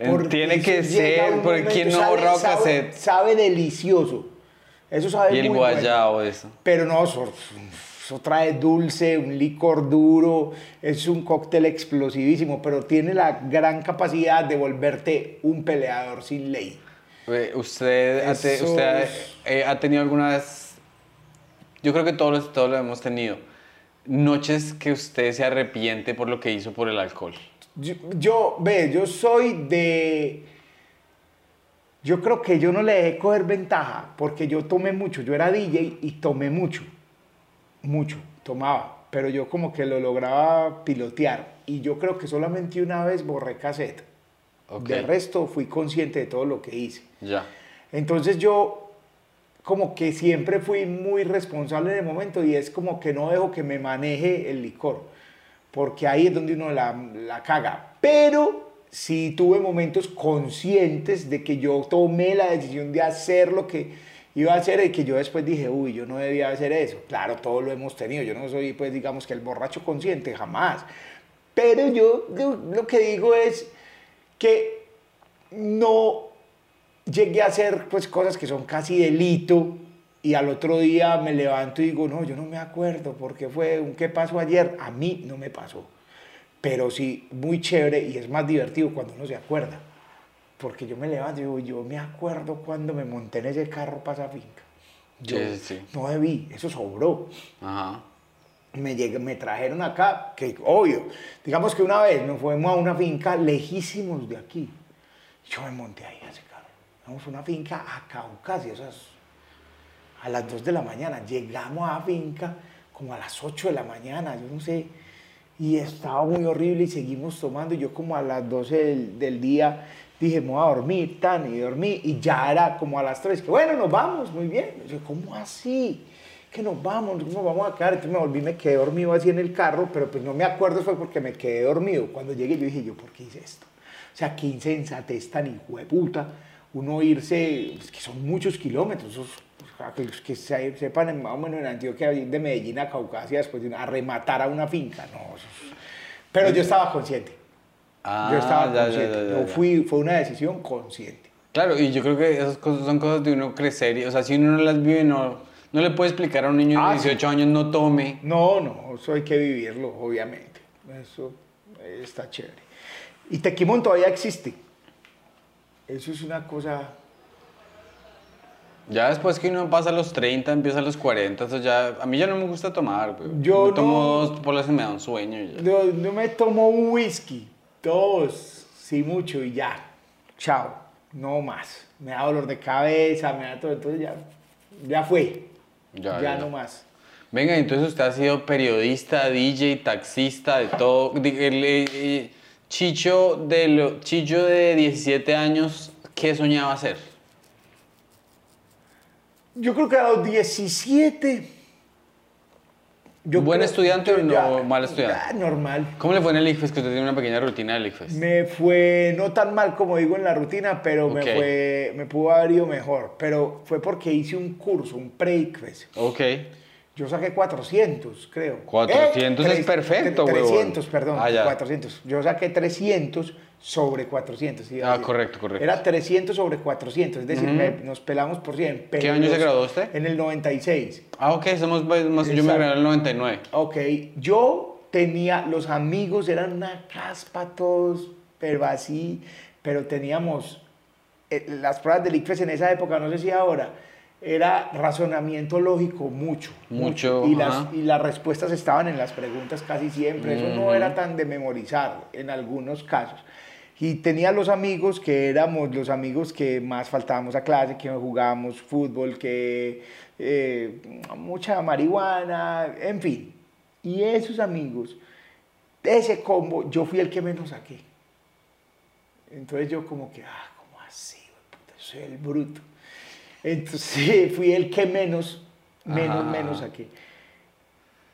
Porque Tiene que ser, porque ¿quién no sabe- borrado sabe- cassette? Sabe delicioso. Eso sabe Y el muy bueno. guayabo, eso. Pero no, eso, eso trae dulce, un licor duro, es un cóctel explosivísimo, pero tiene la gran capacidad de volverte un peleador sin ley. ¿Usted, ha, usted ha, eh, ha tenido alguna vez, yo creo que todos, todos lo hemos tenido, noches que usted se arrepiente por lo que hizo por el alcohol? Yo, yo, ve, yo soy de... Yo creo que yo no le dejé coger ventaja porque yo tomé mucho. Yo era DJ y tomé mucho. Mucho. Tomaba. Pero yo como que lo lograba pilotear. Y yo creo que solamente una vez borré cassette. Ok. De resto fui consciente de todo lo que hice. Ya. Entonces yo como que siempre fui muy responsable en el momento y es como que no dejo que me maneje el licor, porque ahí es donde uno la, la caga. Pero sí tuve momentos conscientes de que yo tomé la decisión de hacer lo que iba a hacer y que yo después dije, uy, yo no debía hacer eso. Claro, todos lo hemos tenido, yo no soy pues digamos que el borracho consciente, jamás. Pero yo, yo lo que digo es que no llegué a hacer pues cosas que son casi delito y al otro día me levanto y digo, no, yo no me acuerdo porque fue un qué pasó ayer, a mí no me pasó. Pero sí, muy chévere y es más divertido cuando uno se acuerda. Porque yo me levanto y digo, yo me acuerdo cuando me monté en ese carro para esa finca. Yo Sí, sí, no debí, eso sobró Ajá. me, llegué- me trajeron acá, que obvio, digamos que una vez nos fuimos a una finca lejísimos de aquí. Yo me monté ahí a ese carro. Vamos a una finca a Caucasia, o sea, es a las 2 de la mañana. Llegamos a la finca como a las 8 de la mañana, yo no sé. Y estaba muy horrible y seguimos tomando. Yo como a las 12 del, día dije, me voy a dormir, tan, y dormí. Y ya era como a las 3, que bueno, nos vamos, muy bien. Yo, ¿cómo así? Que nos vamos, ¿cómo nos vamos a quedar? Entonces me volví, me quedé dormido así en el carro, pero pues no me acuerdo, fue porque me quedé dormido. Cuando llegué yo dije, ¿yo por qué hice esto? O sea, qué insensatez tan hijo de puta. Uno irse, es que son muchos kilómetros, esos, que, que se- sepan más o menos en Antioquia, de Medellín a Caucasia, después de a rematar a una finca. No, Pero yo estaba consciente. Ah, yo estaba ya, consciente. ya, ya, Yo fui, fue una decisión consciente. Claro, y yo creo que esas cosas son cosas de uno crecer. y- O sea, si uno no las vive, no, no le puede explicar a un niño de Ah, sí. 18 años no tome. No, no, eso hay que vivirlo, obviamente. Eso está chévere. Y Tequimón todavía existe. Eso es una cosa... Ya después que uno pasa a los 30, empieza a los 40, entonces ya... A mí ya no me gusta tomar, güey. Yo Me tomo no- dos polas y me da un sueño y ya. Yo, yo me tomo un whisky, dos, sí mucho y ya. Chao, no más. Me da dolor de cabeza, me da todo, entonces ya, ya fue. Ya, Ya, ya. no más. Venga, entonces usted ha sido periodista, DJ, taxista, de todo. Eh, eh, Chicho, de lo- Chicho de 17 años, ¿qué soñaba hacer? Yo creo que a los 17. yo ¿Buen creo- estudiante o no mal estudiante? ya, normal. ¿Cómo le fue en el ICFES? Que usted tiene una pequeña rutina del ICFES. Me fue no tan mal como digo en la rutina, pero me fue me pudo haber ido mejor. Pero fue porque hice un curso, un pre-ICFES. Ok. Yo saqué 400, creo. 400 es tres- perfecto, huevón. 300, perdón. Ah, ya. 400. Yo saqué 300 sobre 400. iba a Ah, correcto, correcto. Era 300 sobre 400, es decir, me- nos pelamos por 100. pero ¿Qué año se graduó usted? En el 96. Ah, ok, somos más, más- yo me gradué en el 99. Ok, yo tenía, los amigos eran una caspa todos, pero así, pero teníamos, eh, las pruebas del ICFES en esa época, no sé si ahora, era razonamiento lógico mucho. Mucho, Y, las, y las respuestas estaban en las preguntas casi siempre, eso no Ujú. era tan de memorizar en algunos casos. Y tenía los amigos que éramos los amigos que más faltábamos a clase, que jugábamos fútbol, que eh, mucha marihuana, en fin. Y esos amigos, de ese combo, yo fui el que menos saqué. Entonces yo como que, ah, ¿cómo así? Puta, soy el bruto. Entonces fui el que menos, menos, Ajá. menos saqué.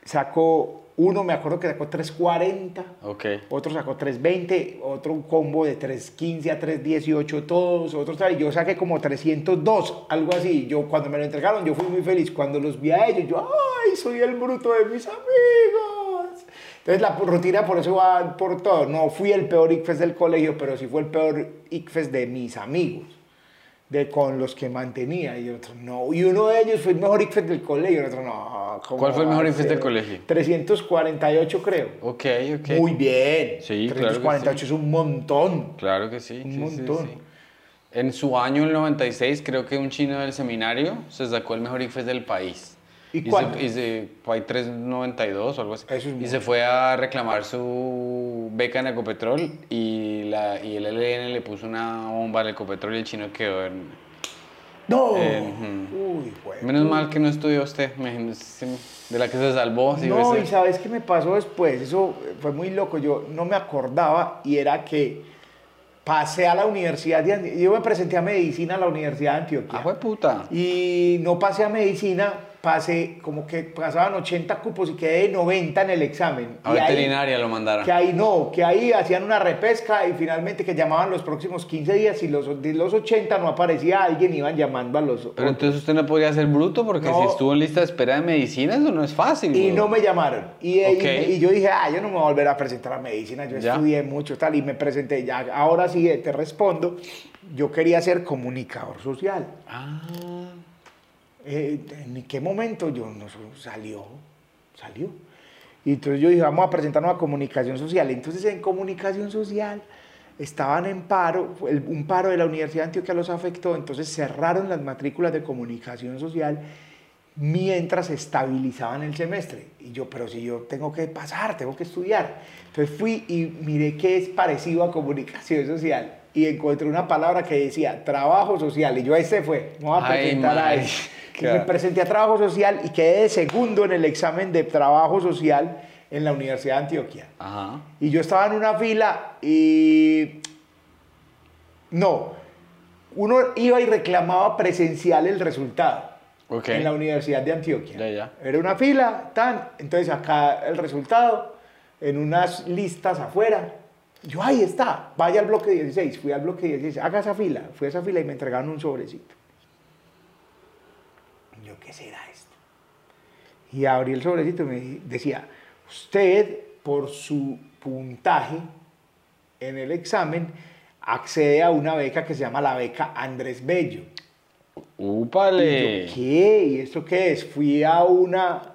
Sacó, uno me acuerdo que sacó 340, Ok. otro sacó 320, otro un combo de 315 a 318 todos, otros tal, y yo saqué como 302, algo así. Yo cuando me lo entregaron yo fui muy feliz, cuando los vi a ellos yo, ay, soy el bruto de mis amigos. Entonces la rutina por eso va por todo. No fui el peor ICFES del colegio, pero sí fue el peor ICFES de mis amigos, de con los que mantenía. Y otro no. Y uno de ellos fue el mejor ICFES del colegio, y el otro no. ¿cómo ¿Cuál fue el mejor ICFES del colegio? 348 creo. Ok, ok. Muy bien. Sí, claro que 348 sí. es un montón. Claro que sí. Un sí, montón. sí. En su año, el 96, creo que un chino del seminario se sacó el mejor ICFES del país. ¿Y se- cuánto? Y se, fue ahí 392 o algo así. Eso es y se fue a reclamar su beca en Ecopetrol y, la, y el LN le puso una bomba al Ecopetrol y el chino quedó en... No. Eh. Uy, güey. Menos mal que no estudió usted, de la que se salvó. si No, y sabes qué me pasó después. Eso fue muy loco. Yo no me acordaba y era que pasé a la universidad de Antioquia. Yo me presenté a medicina a la Universidad de Antioquia. Ah, fue puta. Y no pasé a medicina, pasé como que pasaban 80 cupos y quedé de 90 en el examen. A Y ahí- veterinaria lo mandaron. Que ahí no, que ahí hacían una repesca y finalmente que llamaban los próximos 15 días y los, de los 80 no aparecía alguien, iban llamando a los Pero otros. entonces usted no podría ser bruto porque No. si estuvo en lista de espera de medicina, eso no es fácil. Y no me llamaron. Y, y- yo dije, ah, yo no me voy a volver a presentar a medicina, yo Ya. estudié mucho tal y me presenté. Ya, ahora sí te respondo, yo quería ser comunicador social. Ah, Eh, ¿En qué momento yo no salió? Salió. Y entonces yo dije, vamos a presentarnos a comunicación social. Entonces en comunicación social estaban en paro, un paro de la Universidad de Antioquia los afectó, entonces cerraron las matrículas de comunicación social mientras estabilizaban el semestre. Y yo, pero si yo tengo que pasar, tengo que estudiar. Entonces fui y miré qué es parecido a comunicación social. Y encontré una palabra que decía trabajo social. Y yo, este fue, voy a Ay, presentar a madre. eso. Y Claro. me presenté a trabajo social y quedé de segundo en el examen de trabajo social en la Universidad de Antioquia. ajá. Y yo estaba en una fila y... No, uno iba y reclamaba presencial el resultado Ok. en la Universidad de Antioquia. Ya, ya. Era una fila, tan, entonces acá el resultado, en unas listas afuera. Yo, ahí está, vaya al bloque 16, fui al bloque 16, haga esa fila, fui a esa fila y me entregaron un sobrecito. Yo, ¿qué será esto? Y abrí el sobrecito y me decía, usted por su puntaje en el examen accede a una beca que se llama la beca Andrés Bello. Úpale. Y yo, ¿qué? ¿Y esto qué es? Fui a una,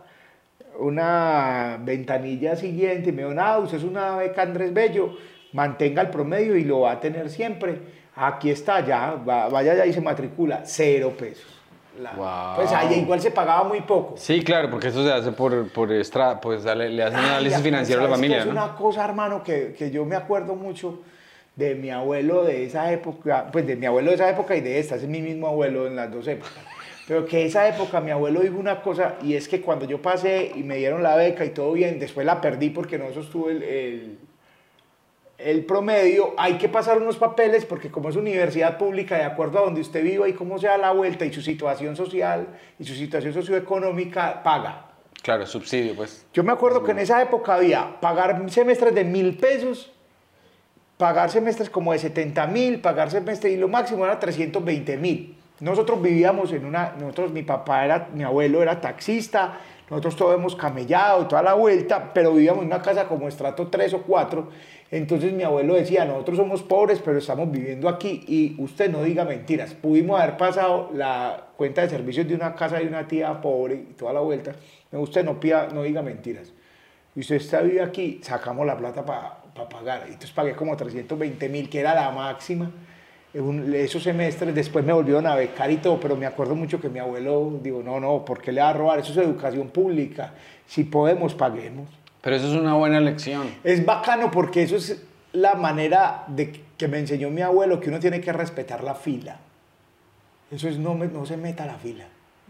una ventanilla siguiente y me dijo, nada, usted es una beca Andrés Bello, mantenga el promedio y lo va a tener siempre. Aquí está, ya, va- vaya allá y se matricula, cero pesos. La- Wow. Pues ahí igual se pagaba muy poco. Sí, claro, porque eso se hace por, por extra, pues le, le hacen análisis ya, financiero a la ¿sabes qué familia, Es ¿no? una cosa, hermano, que, que yo me acuerdo mucho de mi abuelo de esa época, pues de mi abuelo de esa época y de esta, es mi mismo abuelo en las dos épocas. Pero que esa época mi abuelo dijo una cosa y es que cuando yo pasé y me dieron la beca y todo bien, después la perdí porque no sostuve el, el, el promedio, hay que pasar unos papeles porque como es universidad pública, de acuerdo a donde usted viva y cómo sea la vuelta y su situación social y su situación socioeconómica, paga. Claro, subsidio, pues. Yo me acuerdo que en esa época había pagar semestres de mil pesos, pagar semestres como de 70 mil, pagar semestres y lo máximo era 320 mil. Nosotros vivíamos en una, nosotros, mi papá era, mi abuelo era taxista, nosotros todos hemos camellado y toda la vuelta, pero vivíamos en una casa como estrato 3 o 4. Entonces mi abuelo decía, nosotros somos pobres, pero estamos viviendo aquí y usted no diga mentiras. Pudimos haber pasado la cuenta de servicios de una casa de una tía pobre y toda la vuelta. Usted no, pida, no diga mentiras. Y usted está vive aquí, sacamos la plata para pagar. Entonces pagué como 320 mil, que era la máxima. Esos semestres, después me volvieron a becar y todo, pero me acuerdo mucho que mi abuelo digo, no, no, ¿por qué le va a robar? Eso es educación pública. Si podemos, paguemos. Pero eso es una buena lección. Es bacano porque eso es la manera de que me enseñó mi abuelo, que uno tiene que respetar la fila. Eso es, no, me- no se meta a la fila.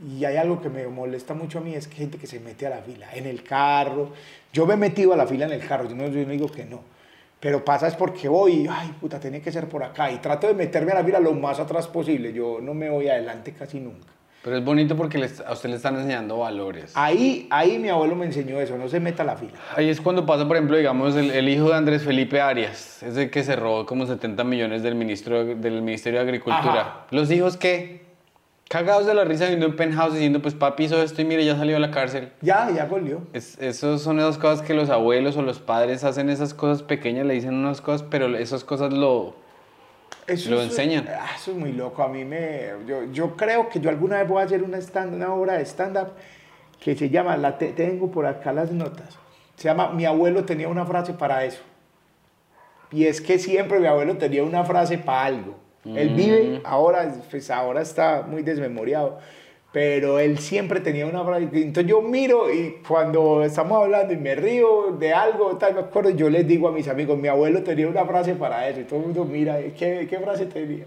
Y hay algo que me molesta mucho a mí, es que gente que se mete a la fila, en el carro. Yo me he metido a la fila en el carro, yo no, yo no digo que no. Pero pasa es porque voy, ay, puta, tiene que ser por acá. Y trato de meterme a la fila lo más atrás posible. Yo no me voy adelante casi nunca. Pero es bonito porque les- a usted le están enseñando valores. Ahí, ahí mi abuelo me enseñó eso, no se meta a la fila. Ahí es cuando pasa, por ejemplo, digamos, el, el hijo de Andrés Felipe Arias, ese que se robó como 70 millones del, ministro, del Ministerio de Agricultura. Ajá. Los hijos que, cagados de la risa viendo en penthouse diciendo, pues papi hizo esto y mire, ya salió de la cárcel. Ya, ya volvió. Es, esos son esas cosas que los abuelos o los padres hacen esas cosas pequeñas, le dicen unas cosas, pero esas cosas lo... Eso Lo es- enseñan. ah, Eso es muy loco. A mí me. Yo, yo creo que yo alguna vez voy a hacer una, stand, una obra de stand-up que se llama. La te- tengo por acá las notas. Se llama Mi abuelo tenía una frase para eso. Y es que siempre mi abuelo tenía una frase para algo. Él Mm. vive, ahora, pues ahora está muy desmemoriado. Pero él siempre tenía una frase. Entonces yo miro y cuando estamos hablando y me río de algo, tal, me acuerdo, yo les digo a mis amigos, mi abuelo tenía una frase para eso. Y todo el mundo mira, ¿qué, qué frase tenía?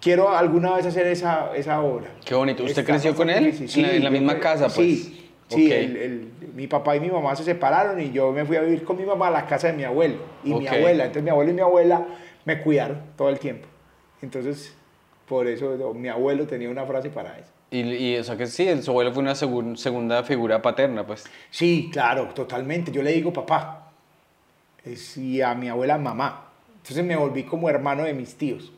Quiero alguna vez hacer esa, esa obra. Qué bonito. ¿Usted Está creció con él? difícil. En la- en la yo misma casa, pues. Sí, sí Ok. el- el- mi papá y mi mamá se separaron y yo me fui a vivir con mi mamá a la casa de mi abuelo y mi abuela. Entonces mi abuelo y mi abuela me cuidaron todo el tiempo. Entonces, por eso mi abuelo tenía una frase para eso. Y, y o sea que sí, el- su abuelo fue una segun- segunda figura paterna, pues. Sí, claro, totalmente. Yo le digo papá. Es- y a mi abuela mamá. Entonces me volví como hermano de mis tíos.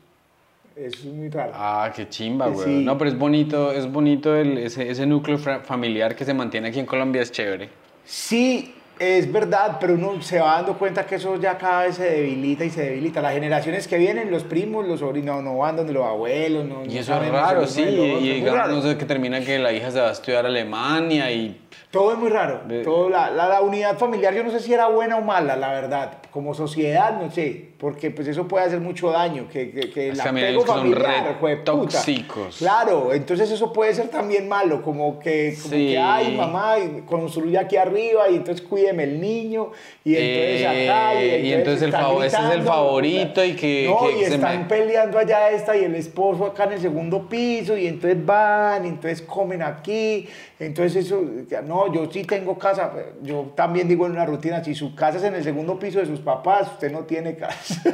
Es muy raro. Ah, qué chimba, güey. Sí. No, pero es bonito, es bonito el- ese, ese núcleo familiar que se mantiene aquí en Colombia, es chévere. Sí, es verdad, pero uno se va dando cuenta que eso ya cada vez se debilita y se debilita. Las generaciones que vienen, los primos, los sobrinos, no van donde los abuelos. No, Y no eso es raro, sí. Y, no sé, que termina que la hija se va a estudiar a Alemania y... Todo es muy raro. De- Todo, la, la, la unidad familiar, yo no sé si era buena o mala, la verdad. Como sociedad, no sé. Porque pues eso puede hacer mucho daño. Que, que, que el apego familiar, re tóxicos. Claro, entonces eso puede ser también malo. Como que, como Sí. que ay, mamá, y construye aquí arriba y entonces cuídeme el niño. Y entonces acá. Eh, y entonces el ese es el favorito y que- No, que y se están me- peleando allá esta y el esposo acá en el segundo piso y entonces van y entonces comen aquí. Entonces eso, no, yo sí tengo casa, yo también digo en una rutina, si su casa es en el segundo piso de sus papás, usted no tiene casa.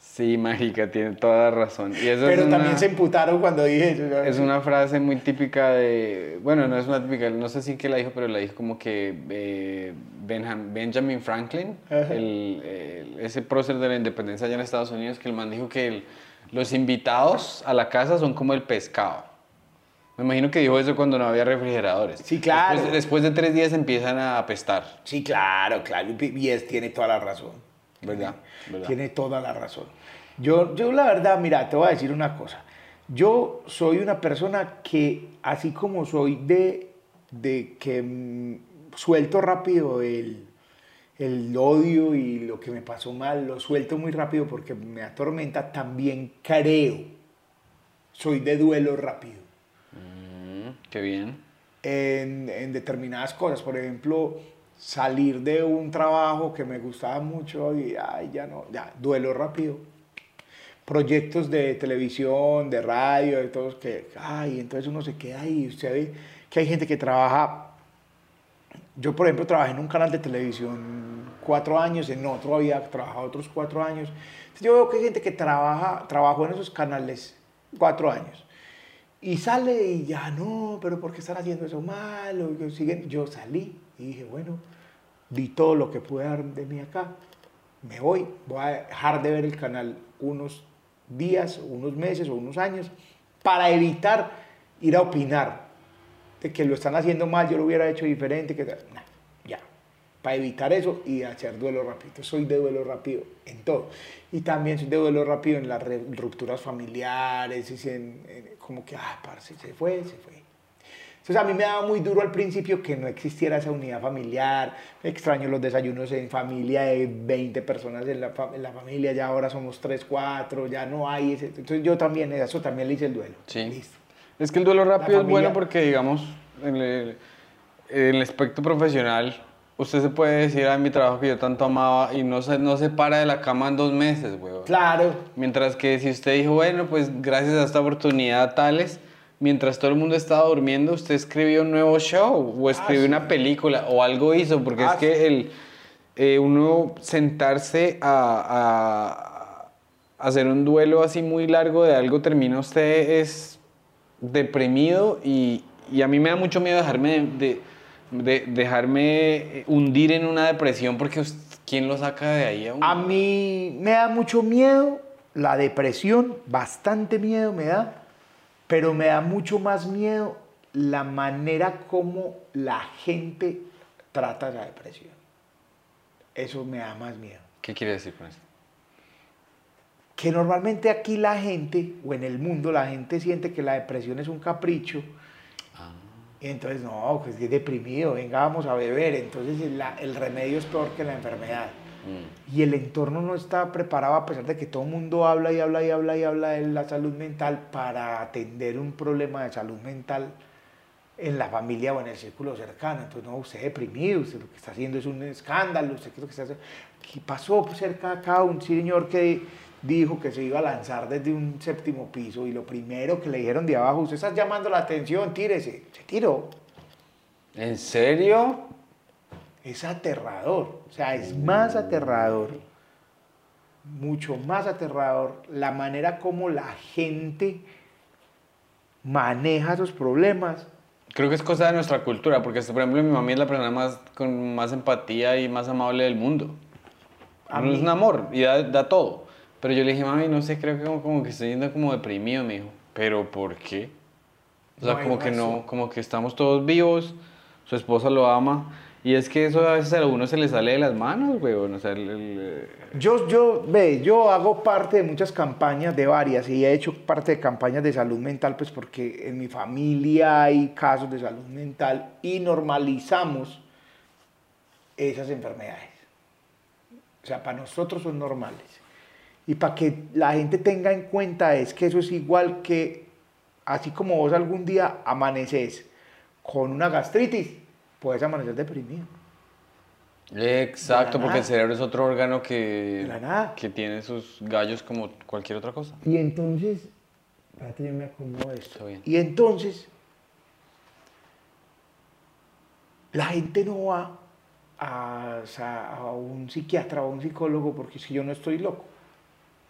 Sí, mágica, tiene toda la razón. Y eso Pero es también una- se emputaron cuando dije eso. Es una frase muy típica de, bueno, no es una típica, no sé si que la dijo, pero la dijo como que eh, Benjam- Benjamin Franklin, el- el- ese prócer de la independencia allá en Estados Unidos, que el man dijo que el- los invitados a la casa son como el pescado. Me imagino que dijo eso cuando no había refrigeradores. Sí, claro. Después, después de tres días empiezan a apestar, Sí, claro, claro. Y es, tiene toda la razón. ¿verdad? ¿verdad? Tiene toda la razón. Yo, yo la verdad, mira, te voy a decir una cosa. Yo soy una persona que, así como soy de, de que mm, suelto rápido el, el odio y lo que me pasó mal lo suelto muy rápido porque me atormenta, también creo, soy de duelo rápido. Qué bien. En, en determinadas cosas, por ejemplo, salir de un trabajo que me gustaba mucho y ay, ya no, ya, duelo rápido. Proyectos de televisión, de radio, de todos que, ay, entonces uno se queda ahí, usted ve que hay gente que trabaja yo, por ejemplo, trabajé en un canal de televisión cuatro años, en otro había trabajado otros cuatro años. Entonces, yo veo que hay gente que trabaja, trabajó en esos canales cuatro años y sale y ya no, pero ¿por qué están haciendo eso mal? Yo salí y dije, bueno, di todo lo que pude dar de mí acá, me voy, voy a dejar de ver el canal unos días, unos meses o unos años para evitar ir a opinar de que lo están haciendo mal, yo lo hubiera hecho diferente, que ya, para evitar eso y hacer duelo rápido. Soy de duelo rápido en todo. Y también soy de duelo rápido en las rupturas familiares, y en, como que, ah, parce, se fue, se fue. Entonces a mí me daba muy duro al principio que no existiera esa unidad familiar, extraño los desayunos en familia de 20 personas en la, en la familia, ya ahora somos 3, 4, ya no hay ese... Entonces yo también, eso también le hice el duelo. Sí. Listo. Es que el duelo rápido es bueno porque, digamos, en el, en el, aspecto profesional, usted se puede decir a mi trabajo que yo tanto amaba y no se, no se para de la cama en dos meses, güey. Claro. Mientras que si usted dijo, bueno, pues gracias a esta oportunidad tales, mientras todo el mundo estaba durmiendo, usted escribió un nuevo show o escribió ah, una película o algo hizo, porque es ah, que el, eh, uno sentarse a, a hacer un duelo así muy largo de algo termina usted es deprimido y, y, a mí me da mucho miedo dejarme, de, de, dejarme hundir en una depresión porque ¿quién lo saca de ahí? A, a mí me da mucho miedo la depresión, bastante miedo me da, pero me da mucho más miedo la manera como la gente trata la depresión. Eso me da más miedo. ¿Qué quiere decir con eso? que normalmente aquí la gente, o en el mundo, la gente siente que la depresión es un capricho. Y entonces, no, pues es deprimido, venga, vamos a beber. Entonces el, remedio es peor que la enfermedad. Mm. Y el entorno no está preparado, a pesar de que todo el mundo habla y habla y habla y habla de la salud mental, para atender un problema de salud mental en la familia o en el círculo cercano. Entonces, no, usted es deprimido, usted lo que está haciendo es un escándalo, usted qué es lo que está haciendo. ¿Qué pasó cerca acá un señor que dijo que se iba a lanzar desde un séptimo piso y lo primero que le dijeron de abajo, usted está llamando la atención, tírese. Se tiró. ¿En serio? Es aterrador, o sea, es más aterrador, mucho más aterrador la manera como la gente maneja esos problemas. Creo que es cosa de nuestra cultura, porque por ejemplo mi mamá es la persona más, con más empatía y más amable del mundo. es un amor y da, da todo. Pero yo le dije, mami, no sé, creo que como, que estoy yendo como deprimido, me dijo. ¿Pero por qué? O sea, como que no, como que estamos todos vivos, su esposa lo ama. Y es que eso a veces a uno se le sale de las manos, güey. O sea, eh, Yo, yo, ve, yo hago parte de muchas campañas, de varias, y he hecho parte de campañas de salud mental, pues porque en mi familia hay casos de salud mental y normalizamos esas enfermedades. O sea, para nosotros son normales. Y para que la gente tenga en cuenta es que eso es igual que, así como vos algún día amaneces con una gastritis, puedes amanecer deprimido. Exacto, porque el cerebro es otro órgano que, que tiene sus gallos como cualquier otra cosa. Y entonces, espérate, yo me acomodo esto. Y entonces, la gente no va a, a un psiquiatra o a un psicólogo porque si yo no estoy loco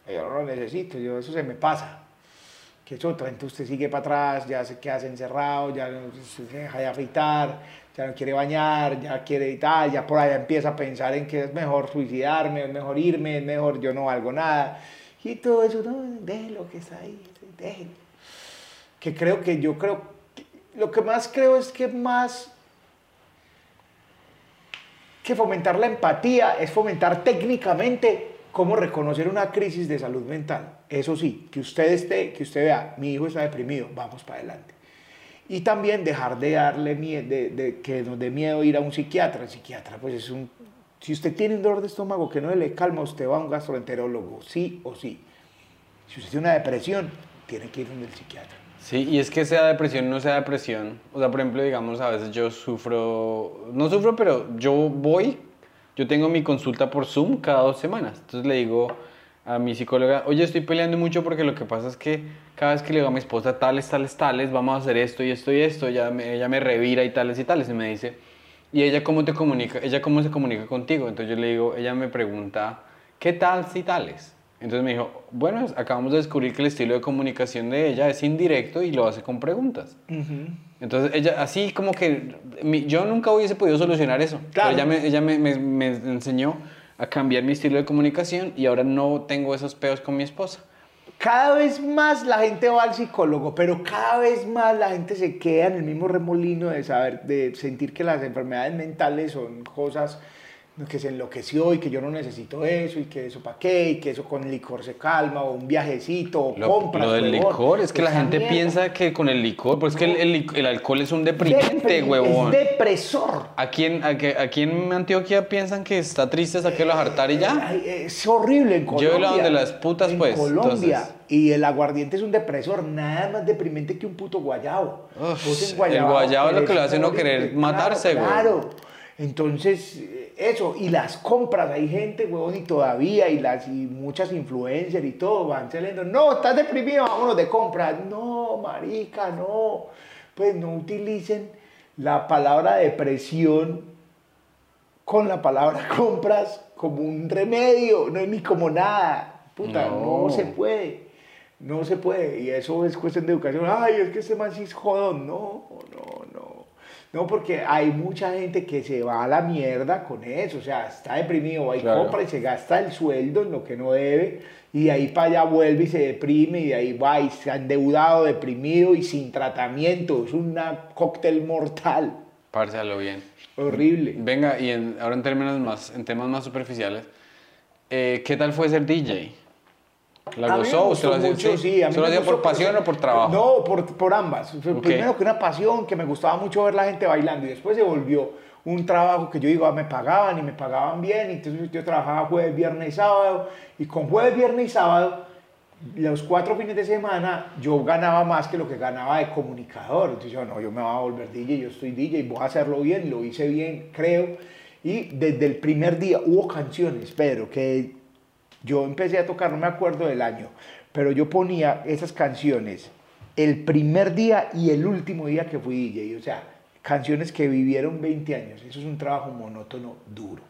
yo no lo necesito, yo eso se me pasa. Que es otra, entonces usted sigue para atrás, ya se queda encerrado, ya se deja de afeitar, ya no quiere bañar, ya quiere y tal, ya por allá empieza a pensar en que es mejor suicidarme, es mejor irme, es mejor yo no valgo nada. Y todo eso, no, déjelo que está ahí, déjelo. Que creo que yo creo, lo que más creo es que más que fomentar la empatía es fomentar técnicamente cómo reconocer una crisis de salud mental. Eso sí, que usted esté, que usted vea, mi hijo está deprimido, vamos para adelante. Y también dejar de darle miedo, de, que nos dé miedo ir a un psiquiatra. El psiquiatra pues es un Si usted tiene un dolor de estómago que no le calma, usted va a un gastroenterólogo, sí o sí. Si usted tiene una depresión, tiene que ir donde el psiquiatra. Sí, y es que sea depresión no sea depresión. O sea, por ejemplo, digamos, a veces yo sufro, no sufro, pero yo voy, yo tengo mi consulta por Zoom cada dos semanas. Entonces le digo a mi psicóloga, oye, estoy peleando mucho porque lo que pasa es que cada vez que le digo a mi esposa tales, tales, tales, vamos a hacer esto y esto y esto, ella me, revira y tales y tales. Y me dice, ¿y ella cómo te comunica? ¿Ella cómo se comunica contigo? Entonces yo le digo, ella me pregunta, ¿qué tal si tales? Entonces me dijo, bueno, acabamos de descubrir que el estilo de comunicación de ella es indirecto y lo hace con preguntas. Entonces ella, así como que mi- yo nunca hubiese podido solucionar eso. Claro. Pero ella, me, ella me, me- me enseñó a cambiar mi estilo de comunicación y ahora no tengo esos peos con mi esposa. Cada vez más la gente va al psicólogo, pero cada vez más la gente se queda en el mismo remolino de saber, de sentir que las enfermedades mentales son cosas que se enloqueció y que yo no necesito eso y que eso para qué y que eso con licor se calma o un viajecito o Lo, compras. lo del huevón. licor, es que la gente mierda. piensa que con el licor, pues es que el, el el alcohol es un deprimente, Depre- huevón. Es depresor. Aquí en, aquí, aquí en Antioquia piensan que está triste, saquélo a hartar y ya. Ay, Es horrible en Colombia. Llévelo a donde las putas, en pues, Colombia. entonces. Y el aguardiente es un depresor, nada más deprimente que un puto guayabo. Uf, en el guayabo es lo que lo hace uno querer matarse, güey. Claro. Entonces, eh, eso, y las compras, hay gente, huevón, y todavía, y las y muchas influencers y todo van saliendo. No, estás deprimido, vámonos de compras. No, marica, no. Pues no utilicen la palabra depresión con la palabra compras como un remedio, no es ni como nada. Puta, no, No. se puede. No se puede. Y eso es cuestión de educación. Ay, es que ese man sí es jodón. No, no, no. No, porque hay mucha gente que se va a la mierda con eso. O sea, está deprimido, va y Claro. compra y se gasta el sueldo en lo que no debe. Y de ahí para allá vuelve y se deprime. Y de ahí va y se ha endeudado, deprimido y sin tratamiento. Es un cóctel mortal. Párselo bien. Horrible. Venga, y en- ahora en términos más, en temas más superficiales, eh, ¿qué tal fue ser DJ? ¿La mí gozó? gustó ¿Usted lo hacía, mucho, sí? a mí ¿Usted lo hacía por pasión o por trabajo? No, por, por ambas. Fue Ok. Primero que una pasión, que me gustaba mucho ver la gente bailando y después se volvió un trabajo que yo digo, ah, me pagaban y me pagaban bien, entonces yo trabajaba jueves, viernes y sábado, y con jueves, viernes y sábado, los cuatro fines de semana, yo ganaba más que lo que ganaba de comunicador. Entonces yo, no, yo me voy a volver DJ, yo estoy DJ, voy a hacerlo bien, lo hice bien, creo. Y desde el primer día hubo canciones, Pedro, que yo empecé a tocar, no me acuerdo del año, pero yo ponía esas canciones el primer día y el último día que fui DJ. O sea, canciones que vivieron 20 años. Eso es un trabajo monótono duro.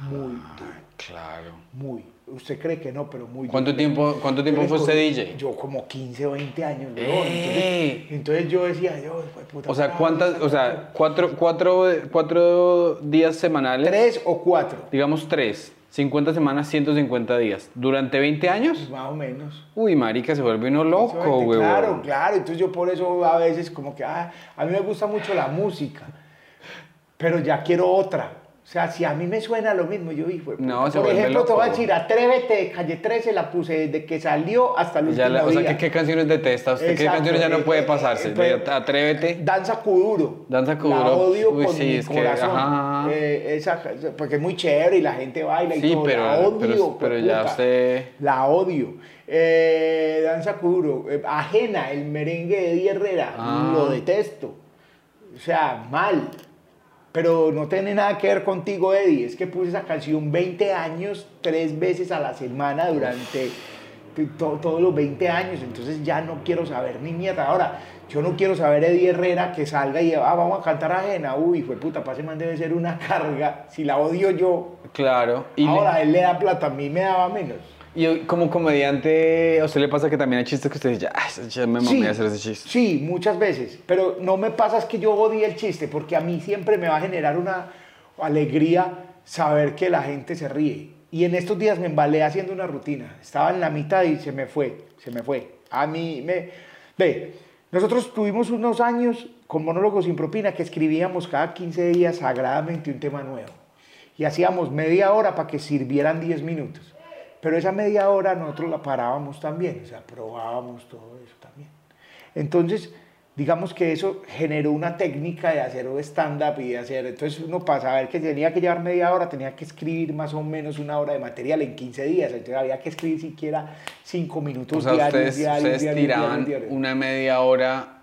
Muy duro. Claro. Muy. Usted cree que no, pero muy ¿Cuánto duro. tiempo, cuánto tiempo fue usted DJ? Yo como 15 o 20 años. ¡Eh! Entonces, entonces yo decía, yo, puta O sea, ¿cuántas, o sea, cuatro, cuatro, cuatro días semanales? Tres o cuatro. Digamos tres. 50 semanas, 150 días. ¿Durante 20 años? Más o menos. Uy, marica, se vuelve uno loco, güey. Claro, claro. Entonces yo por eso a veces como que, ah, a mí me gusta mucho la música, pero ya quiero otra. O sea, si a mí me suena lo mismo, yo puta. No, Por ejemplo, te voy a decir, Atrévete de Calle 13 la puse desde que salió hasta el último la- o sea, día. ¿qué, qué canciones detesta usted? ¿Qué canciones ya no eh, puede eh, pasarse? eh, De- Atrévete. Danza Kuduro. Danza La Kuduro. odio Uy, con sí, mi es que- corazón. ajá. Eh, esa, porque es muy chévere y la gente baila y Sí, todo. pero- la odio, pero- pero ya usted- La odio. Eh, Danza Kuduro. Ajena, el merengue de Eddie Herrera. Ah. Lo detesto. O sea, mal. Pero no tiene nada que ver contigo, Eddie. Es que puse esa canción 20 años, tres veces a la semana durante to- todos los 20 años. Entonces ya no quiero saber ni mierda. Ahora, yo no quiero saber Eddie Herrera que salga y ah, vamos a cantar ajena. Uy, fue puta, pase man debe ser una carga. Si la odio yo, Claro. Y, le- ahora él le da plata, a mí me daba menos. Y como comediante, ¿a usted le pasa que también hay chistes que usted dice, "Ah, ya me mamé a hacer ese chiste? Sí, muchas veces. Pero no me pasa es que yo odie el chiste, porque a mí siempre me va a generar una alegría saber que la gente se ríe. Y en estos días me embalé haciendo una rutina. Estaba en la mitad y se me fue, se me fue. A mí me... Ve, nosotros tuvimos unos años con Monólogos sin propina que escribíamos cada 15 días sagradamente un tema nuevo. Y hacíamos media hora para que sirvieran 10 minutos. Pero esa media hora nosotros la parábamos también, o sea, probábamos todo eso también. Entonces, digamos que eso generó una técnica de hacer stand-up y de hacer, entonces uno para saber que tenía que llevar media hora, tenía que escribir más o menos una hora de material en 15 días, entonces había que escribir siquiera 5 minutos O sea, diarios, ustedes, diarios, ustedes diarios, tiraban diarios, una media hora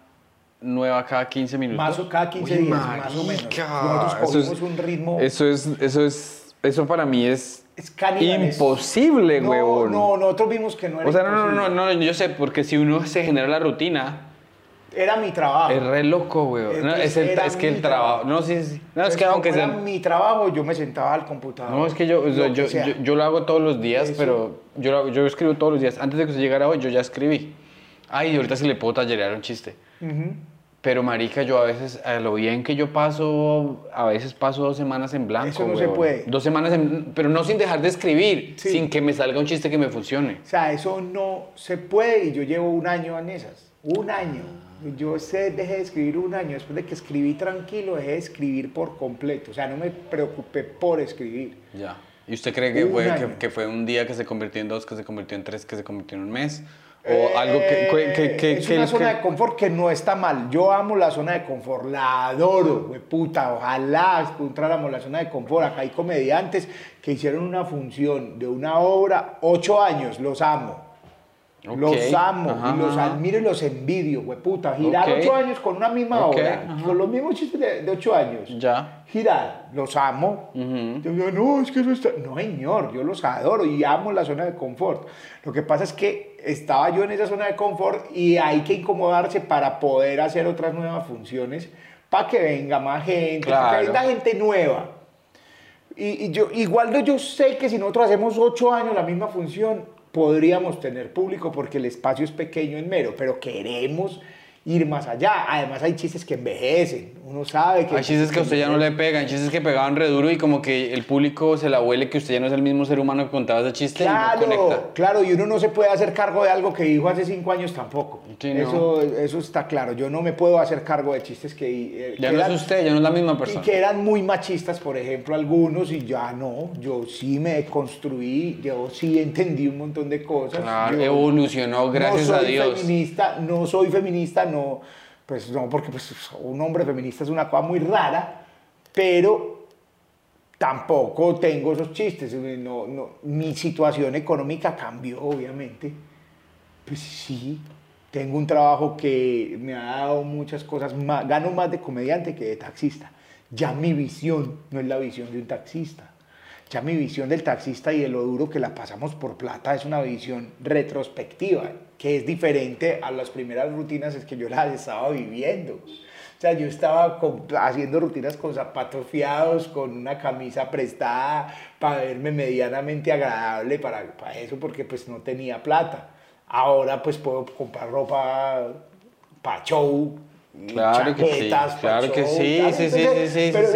nueva cada 15 minutos. Más o cada 15 Uy, días, más o menos. marica, Nosotros eso es- un ritmo- Eso es, eso es, eso para mí es, Es imposible, no, huevón. No, nosotros vimos que no era O sea, no, no, no, no, yo sé, porque si uno se genera la rutina, Era mi trabajo. es re loco, weón. No, es, el, es que el trabajo. trabajo. No, sí, sí. No, es que aunque sea. mi trabajo, yo me sentaba al computador. No, es que yo, o sea, lo yo, que yo, yo lo hago todos los días, Eso. pero yo, lo yo escribo todos los días. Antes de que usted llegara hoy, yo ya escribí. Ay, ahorita sí le puedo tallerear un chiste. Ujú. Pero, marica, yo a veces, a lo bien que yo paso, a veces paso dos semanas en blanco, Eso no se huevón. puede. Dos semanas, en- pero no sin dejar de escribir, Sí. sin que me salga un chiste que me funcione. O sea, eso no se puede y yo llevo un año en esas. Un año. Yo sé, dejé de escribir un año. Después de que escribí tranquilo, dejé de escribir por completo. O sea, no me preocupé por escribir. Ya. ¿Y usted cree que fue, que, que fue un día que se convirtió en dos, que se convirtió en tres, que se convirtió en un mes? ¿O Eh, algo que... que, que, que- es que- una zona de confort que no está mal. Yo amo la zona de confort, la adoro, güey, puta. Ojalá encontráramos la zona de confort. Acá hay comediantes que hicieron una función de una obra ocho años, los amo. Ok, Los amo, ajá, y los admiro y los envidio, güey, puta. Girar Ok. ocho años con una misma Ok, obra, ajá. con los mismos chistes de, de ocho años. Ya. Girar, los amo. Ujú. Yo digo, no, es que eso está... No, señor, yo los adoro y amo la zona de confort. Lo que pasa es que estaba yo en esa zona de confort y hay que incomodarse para poder hacer otras nuevas funciones, para que venga más gente, para que Claro. venga gente nueva. Y, y yo, igual yo sé que si nosotros hacemos ocho años la misma función, podríamos tener público porque el espacio es pequeño en mero, pero queremos ir más allá. Además hay chistes que envejecen, uno sabe que... Hay chistes que a usted ya no le pegan, chistes que pegaban re duro y como que el público se la huele que usted ya no es el mismo ser humano que contaba ese chiste y no Claro, conecta. claro, y uno no se puede hacer cargo de algo que dijo hace cinco años tampoco. Sí, no. eso, eso está claro. Yo no me puedo hacer cargo de chistes que, eh, Ya que no eran- es usted, ya no es la misma y persona. que eran muy machistas, por ejemplo, algunos, y ya no. Yo sí me construí, yo sí entendí un montón de cosas. Claro, Yo evolucionó, gracias no a Dios. Feminista, no soy feminista, no, pues no, porque pues, un hombre feminista es una cosa muy rara, pero tampoco tengo esos chistes. No, no, mi situación económica cambió, obviamente. Pues sí, tengo un trabajo que me ha dado muchas cosas, más, gano más de comediante que de taxista. Ya mi visión no es la visión de un taxista. Ya mi visión del taxista y de lo duro que la pasamos por plata es una visión retrospectiva, que es diferente a las primeras rutinas que yo las estaba viviendo. O sea, yo estaba haciendo rutinas con zapatos fiados, con una camisa prestada para verme medianamente agradable para, para eso, porque pues no tenía plata. Ahora pues puedo comprar ropa para show, Claro que sí, claro que sí, sí, sí, sí, sí, pero,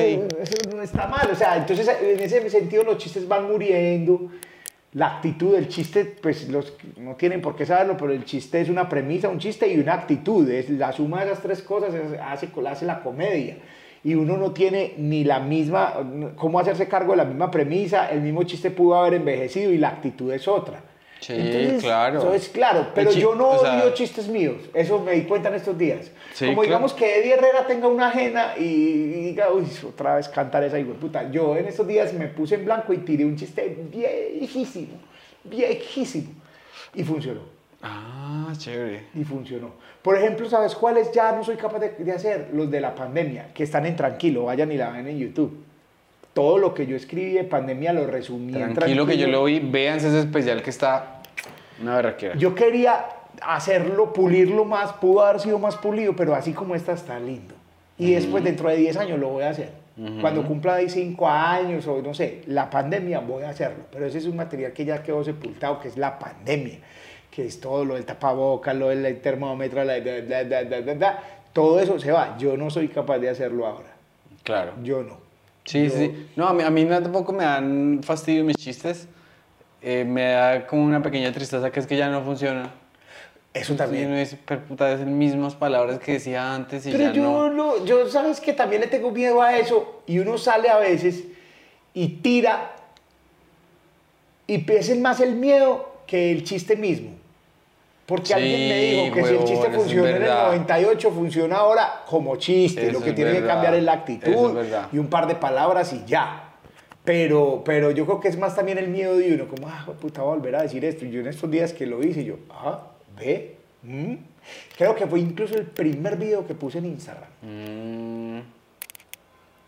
Eso no está mal, o sea, entonces en ese sentido los chistes van muriendo. La actitud del chiste, pues los no tienen por qué saberlo, pero el chiste es una premisa, un chiste y una actitud. Es la suma de esas tres cosas hace, hace la comedia. Y uno no tiene ni la misma, cómo hacerse cargo de la misma premisa, el mismo chiste pudo haber envejecido y la actitud es otra. Sí, claro. Eso es claro, pero yo no o sea- odio chistes míos, eso me di cuenta en estos días. Sí, Como claro. digamos que Eddie Herrera tenga una ajena y, y diga, uy, otra vez cantar esa puta. Yo en estos días me puse en blanco y tiré un chiste viejísimo, viejísimo. Y funcionó, Ah, chévere. y funcionó. Por ejemplo, ¿sabes cuáles ya no soy capaz de, de hacer? Los de la pandemia, que están en Tranquilo, vayan y la ven en YouTube. Todo lo que yo escribí de pandemia lo resumí en Tranquilo que yo lo vi, véanse ese especial que está una berraquera. Yo quería hacerlo, pulirlo más, pudo haber sido más pulido, pero así como está, está lindo. Y después, dentro de 10 años, lo voy a hacer. Cuando cumpla de 5 años o no sé, la pandemia, voy a hacerlo. Pero ese es un material que ya quedó sepultado, que es la pandemia, que es todo lo del tapabocas, lo del termómetro, la, bla, bla, bla. todo eso se va. Yo no soy capaz de hacerlo ahora. Claro. Yo no. Sí, Yo- sí. No, a mí, a mí tampoco me dan fastidio mis chistes. Eh, me da como una pequeña tristeza que es que ya no funciona. Eso también. dice, "Pero puta, es mismas palabras que decía antes y Pero ya yo no. no, yo sabes que también le tengo miedo a eso y uno sale a veces y tira y es más el miedo que el chiste mismo. Porque Sí, alguien me dijo que si el chiste es funcionó en el verdad. 98, funciona ahora como chiste. Eso Lo que es tiene que verdad. cambiar es la actitud es y un par de palabras y ya. Pero, pero yo creo que es más también el miedo de uno, como, ah, puta, voy a volver a decir esto. Y yo en estos días que lo hice, yo, ah, ve, mm". Creo que fue incluso el primer video que puse en Instagram. Mm.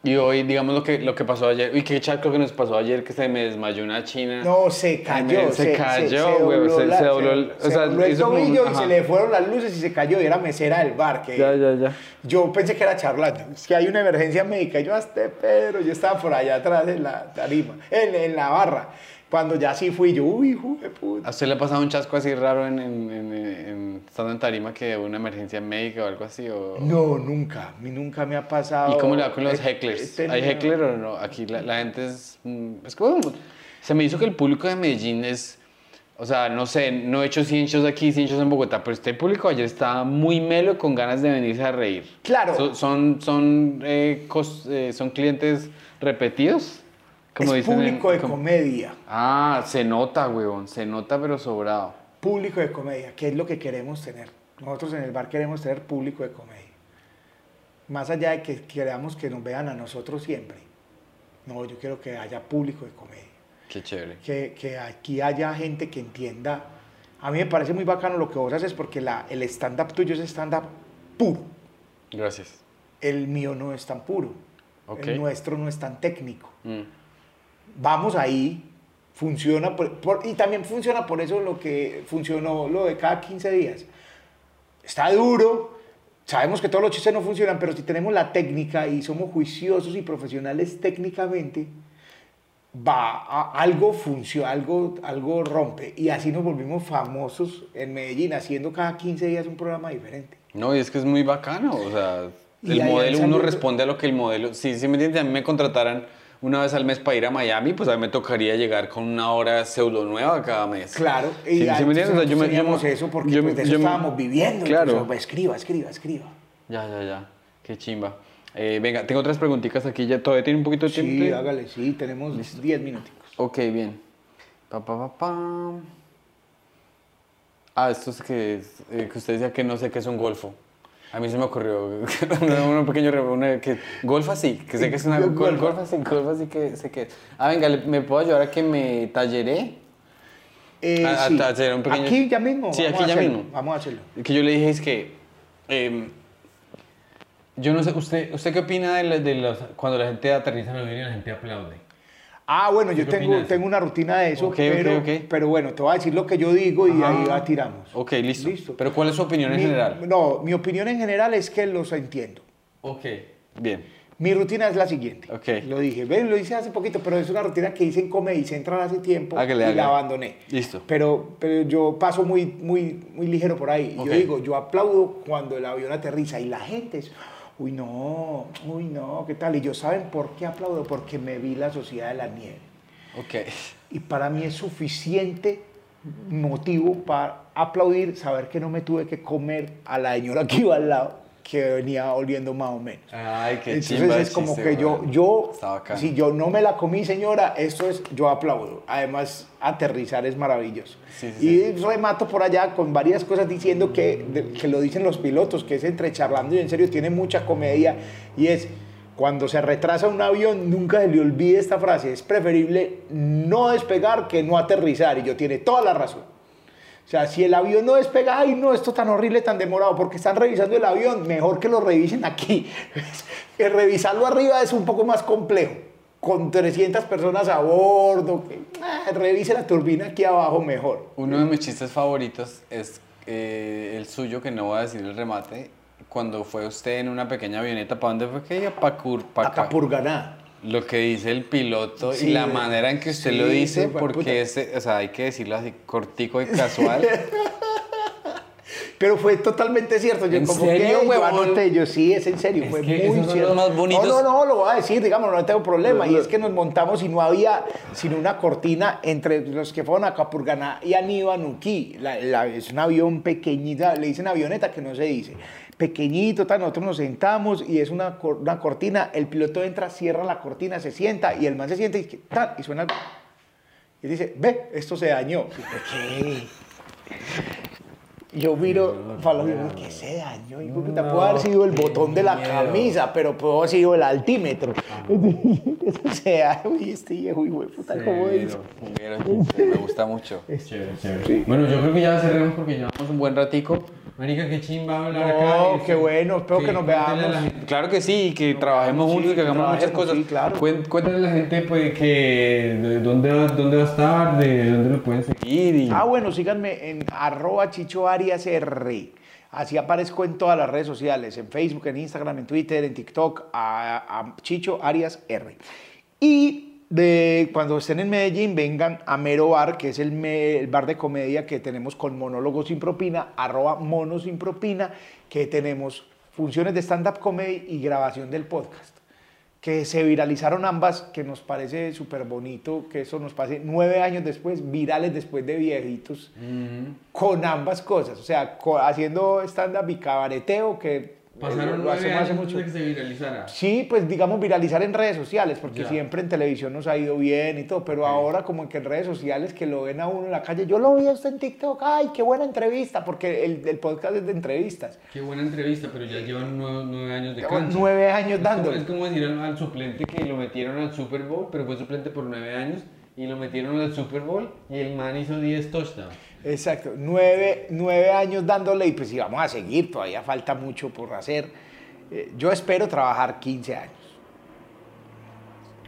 Y hoy, digamos lo que, lo que pasó ayer. Uy, qué chaco que nos pasó ayer que se me desmayó una china. No, se cayó. se cayó, güey, se- se dobló el- o se sea, el tobillo y se le fueron las luces y se cayó y era mesera del bar. Que Ya, ya, ya. Yo pensé que era charlando. Es que hay una emergencia médica. Yo hasta Pedro, yo estaba por allá atrás en la tarima, en, en la barra. Cuando ya sí fui yo, uy, hijo de ¿A puta. usted le ha pasado un chasco así raro en, en, en- en- estando en tarima que una emergencia médica o algo así? O... No, nunca. A mí nunca me ha pasado. ¿Y cómo le va con los He- hecklers? he tenido- ¿Hay heckler o no? Aquí la, la gente es... mm, Es como... Se me hizo que el público de Medellín es... O sea, no sé, no he hecho 100 shows aquí, 100 shows en Bogotá, pero este público ayer estaba muy melo con ganas de venirse a reír. Claro. So- son, son, eh, cos- eh, son clientes repetidos, como es dicen en- público de como- comedia. Ah, se nota, weón, se nota pero sobrado. Público de comedia, que es lo que queremos tener. Nosotros en el bar queremos tener público de comedia. Más allá de que queramos que nos vean a nosotros siempre. No, yo quiero que haya público de comedia. Qué chévere. Que, que aquí haya gente que entienda. A mí me parece muy bacano lo que vos haces porque la, el stand-up tuyo es stand-up puro. Gracias. El mío no es tan puro. Ok. El nuestro no es tan técnico. Mm. Vamos ahí, funciona, por- por- y también funciona por eso lo que funcionó lo de cada 15 días. Está duro, sabemos que todos los chistes no funcionan, pero si tenemos la técnica y somos juiciosos y profesionales técnicamente, va, a- algo funciona, algo, algo rompe. Y así nos volvimos famosos en Medellín, haciendo cada 15 días un programa diferente. No, y es que es muy bacano, o sea, el modelo, uno responde a lo que el modelo, sí, sí me entiendes, a mí me contrataran una vez al mes para ir a Miami, pues a mí me tocaría llegar con una hora pseudo nueva cada mes. Claro, Sí, y sí me antes entiendes, o sea, yo me- yo teníamos me- eso porque yo pues, me- de eso yo me- estábamos viviendo. Claro. Entonces, escriba, escriba, escriba. Ya, ya, ya, qué chimba. Eh, venga, tengo otras preguntitas aquí, ya todavía tiene un poquito de tiempo. Sí, hágale, sí, tenemos 10 minutos. Ok, bien. Pa, pa, pa, pa. Ah, esto es que, eh, que usted decía que no sé qué es un golfo. A mí se me ocurrió pequeña re- una que golfa sí, que sé que es una Go- gol, golfa. golfa sí, golfa sí que sé que es. Ah, venga, ¿le- ¿me puedo ayudar a que me talleré? Eh, A- a sí. hacer un pequeño- Aquí ya mismo. Sí, vamos aquí a ya hacerlo, mismo. Vamos a hacerlo. Que yo le dije es que em, yo no sé, usted, ¿usted qué opina de, la- de los, cuando la gente aterriza en el avión y la gente aplaude? Ah, bueno, yo tengo, opinas? tengo una rutina de eso, pero, pero bueno, te voy a decir lo que yo digo y ahí la tiramos. Ok, listo. Listo. Pero ¿cuál es su opinión en Mi- general? No, mi opinión en general es que los entiendo. Ok, bien. Mi rutina es la siguiente. Ok. Lo dije, ven, lo hice hace poquito, pero es una rutina que hice en Comedy Central hace tiempo Hágale, y la abandoné. Listo. Pero, pero yo paso muy, muy, muy ligero por ahí. Yo digo, yo aplaudo cuando el avión aterriza y la gente es, uy no, uy no, ¿qué tal? Y yo, ¿saben por qué aplaudo? Porque me vi la Sociedad de la Nieve. Ok. Y para mí es suficiente motivo para aplaudir, saber que no me tuve que comer a la señora que iba al lado, que venía oliendo más o menos. Ay, qué Entonces chimba es como chiste, que yo, yo si yo no me la comí, señora, esto es, yo aplaudo. Además, aterrizar es maravilloso. Sí, sí, y remato por allá con varias cosas diciendo que, de- que lo dicen los pilotos, que es entre charlando y en serio, tiene mucha comedia. Y es, cuando se retrasa un avión, nunca se le olvide esta frase, es preferible no despegar que no aterrizar. Y yo tiene toda la razón. O sea, si el avión no despega, ay, no, esto tan horrible, tan demorado, porque están revisando el avión, mejor que lo revisen aquí. Que revisarlo arriba es un poco más complejo. Con 300 personas a bordo, que, ah, revise la turbina aquí abajo mejor. Uno de mis chistes favoritos es eh, el suyo, que no voy a decir el remate, cuando fue usted en una pequeña avioneta, ¿para dónde fue que iba? Pa' Cur- pa' acá. Acapurganá. Lo que dice el piloto Sí, y la manera en que usted sí, lo dice, porque ese, o sea, hay que decirlo así, cortico y casual. Pero fue totalmente cierto. Yo ¿En como serio, que yo anoté, yo sí, es en serio, Es fue que muy esos son cierto. los más bonitos. No, no, no, lo voy a decir, digamos, no tengo problema. Y es que nos montamos y no había sino una cortina entre los que fueron a Capurganá y a Nibanuquí. La, la- es un avión pequeñita, le dicen avioneta que no se dice. Pequeñito, tal, nosotros nos sentamos y es una, una cortina, el piloto entra, cierra la cortina, se sienta y el man se sienta y, tal, y suena... Y dice, ve, esto se dañó. Y yo, ¿Qué? Yo miro los digo, ¿qué se dañó? Y puta, pudo haber sido el botón de la miedo. camisa, pero pudo haber sido el altímetro. o sea, uy, este viejo, hijo de puta, ¿cómo es? Me gusta mucho. Chévere, chévere. Bueno, yo creo que ya cerremos porque Llevamos un buen ratico. Marica, qué chimba hablar No, acá. qué bueno, espero que nos veamos. Claro que sí, que trabajemos sí, juntos, que que hagamos muchas cosas. sí, claro. Cuéntale a la gente pues, que de dónde, va, dónde va a estar, de dónde lo pueden seguir. Y, Ah, bueno, síganme en arroba Chicho Arias R. Así aparezco en todas las redes sociales, en Facebook, en Instagram, en Twitter, en TikTok, a, a Chicho Arias R. Y de, cuando estén en Medellín, vengan a Mero Bar, que es el, me- el bar de comedia que tenemos con monólogos sin propina, arroba mono sin propina, que tenemos funciones de stand-up comedy y grabación del podcast que se viralizaron ambas, que nos parece súper bonito que eso nos pase nueve años después, virales después de viejitos, con ambas cosas, o sea, haciendo stand-up y cabareteo, que Pasaron lo hace años mucho. que se viralizara. Sí, pues digamos viralizar en redes sociales, porque Ya. siempre en televisión nos ha ido bien y todo, pero ahora como que en redes sociales que lo ven a uno en la calle, yo lo vi a usted en TikTok, ay, qué buena entrevista, porque el, el podcast es de entrevistas. Qué buena entrevista, pero ya llevan nueve, nueve años de cancha. nueve años dándole. Es como decir al, al suplente que lo metieron al Super Bowl, pero fue suplente por nueve años, y lo metieron al Super Bowl y el man hizo 10 touchdowns. Exacto, nueve, nueve años dándole y pues si vamos a seguir, todavía falta mucho por hacer. Eh, yo espero trabajar 15 años.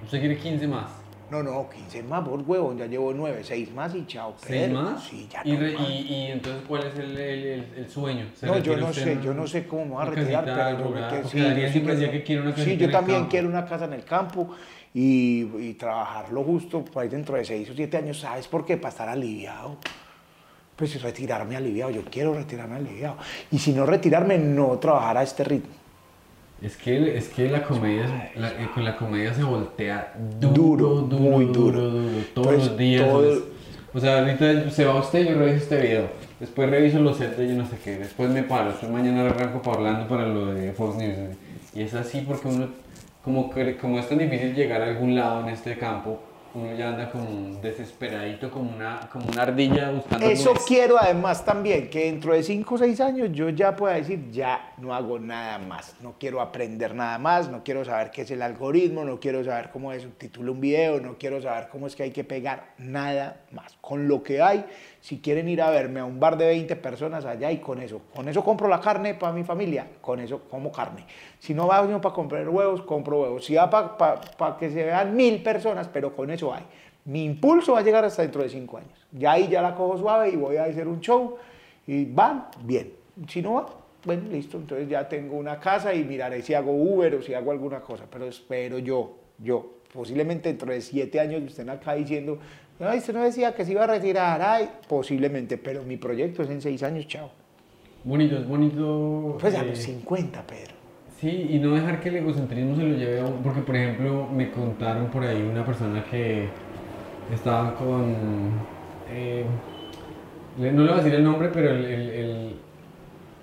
¿Usted quiere 15 más? No, no, 15 más, por huevón, ya llevo nueve, seis más y chao. ¿Seis Pedro. más? Sí, ya y, no re- más. y, y entonces, ¿cuál es el, el, el, el sueño? ¿Se No, yo no sé, en yo no sé cómo me voy a retirar, casita pero yo creo que sí. yo siempre que- decía que quiere una Sí, en yo el también quiero una casa en el campo y, y trabajarlo justo por ahí dentro de seis o siete años. ¿Sabes por qué? Para estar aliviado. Pues retirarme aliviado, yo quiero retirarme aliviado. Y si no retirarme, no trabajar a este ritmo. Es que, es que la comedia, la- eh, con la comedia se voltea duro, Duro, duro, muy duro, duro. duro, todos Pues, los días. todo- o sea, ahorita se va usted, yo reviso este video. Después reviso los sets de yo no sé qué. Después me paro. Después mañana arranco para Orlando para lo de Fox News. Y es así porque uno, como, como es tan difícil llegar a algún lado en este campo, uno ya anda como desesperadito, como una, como una ardilla buscando Eso quiero además también, que dentro de 5 o 6 años yo ya pueda decir, ya no hago nada más, no quiero aprender nada más, no quiero saber qué es el algoritmo, no quiero saber cómo se subtitula un video, no quiero saber cómo es que hay que pegar nada más. Con lo que hay, si quieren ir a verme a un bar de 20 personas allá y con eso, con eso compro la carne para mi familia, con eso como carne. Si no va para comprar huevos, compro huevos. Si va para que se vean mil personas, pero con eso hay. Mi impulso va a llegar hasta dentro de cinco años. Ya ahí ya la cojo suave y voy a hacer un show y van, bien. Si no va, bueno, listo. Entonces ya tengo una casa y miraré si hago Uber o si hago alguna cosa. Pero espero yo, yo, posiblemente dentro de siete años estén acá diciendo, ay, usted no decía que se iba a retirar, ay, posiblemente, pero mi proyecto es en seis años, chao. Bonito, es bonito. Pues a eh, los 50, Pedro. Sí, y no dejar que el egocentrismo se lo lleve a uno, porque por ejemplo me contaron por ahí una persona que estaba con, eh, no le voy a decir el nombre, pero el, el- el-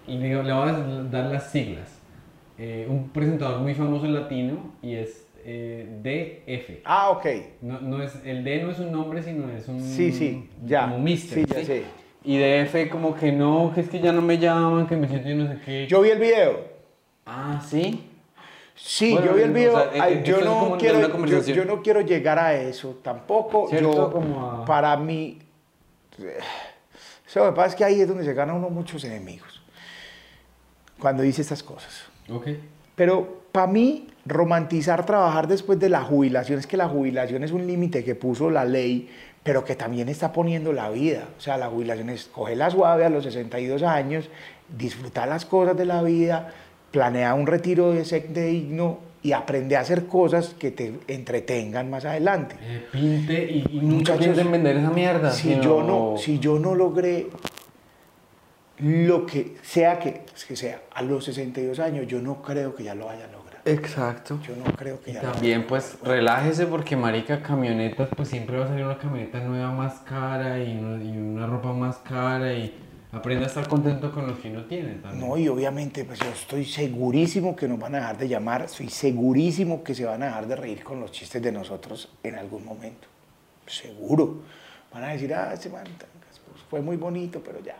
el- digo, le voy a dar las siglas. Eh, un presentador muy famoso latino y es eh, DF. Ah, ok. No, no es, el D no es un nombre, sino es un... Sí, sí, ya. Como mister. Sí, ya sé. Y DF como que no, que es que ya no me llaman, que me siento yo no sé qué. Yo vi el video. Ah, ¿sí? Sí, Bueno, yo vi el o video. sea, Ay, eh, yo, no quiero, yo, no quiero llegar a eso tampoco. Yo, Como a- Para mí, lo que pasa es que ahí es donde se gana uno muchos enemigos. Cuando dice estas cosas. Ok. Pero para mí, romantizar trabajar después de la jubilación es que la jubilación es un límite que puso la ley, pero que también está poniendo la vida. O sea, la jubilación es coger la suave a los 62 años, disfrutar las cosas de la vida, planear un retiro de de digno y aprender a hacer cosas que te entretengan más adelante. Eh, pinte y, y nunca piensen vender esa mierda. Si yo, no, si yo no logré lo que sea que, que sea, a los 62 años, yo no creo que ya lo vaya a lograr. Exacto. Yo no creo que ya lo También pues relájese porque marica camionetas, pues siempre va a salir una camioneta nueva más cara y una, y una ropa más cara y aprenda a estar contento con lo que uno tiene también. No, y obviamente, pues yo estoy segurísimo que nos van a dejar de llamar, estoy segurísimo que se van a dejar de reír con los chistes de nosotros en algún momento. Seguro. Van a decir, ah, ese man pues, fue muy bonito, pero ya.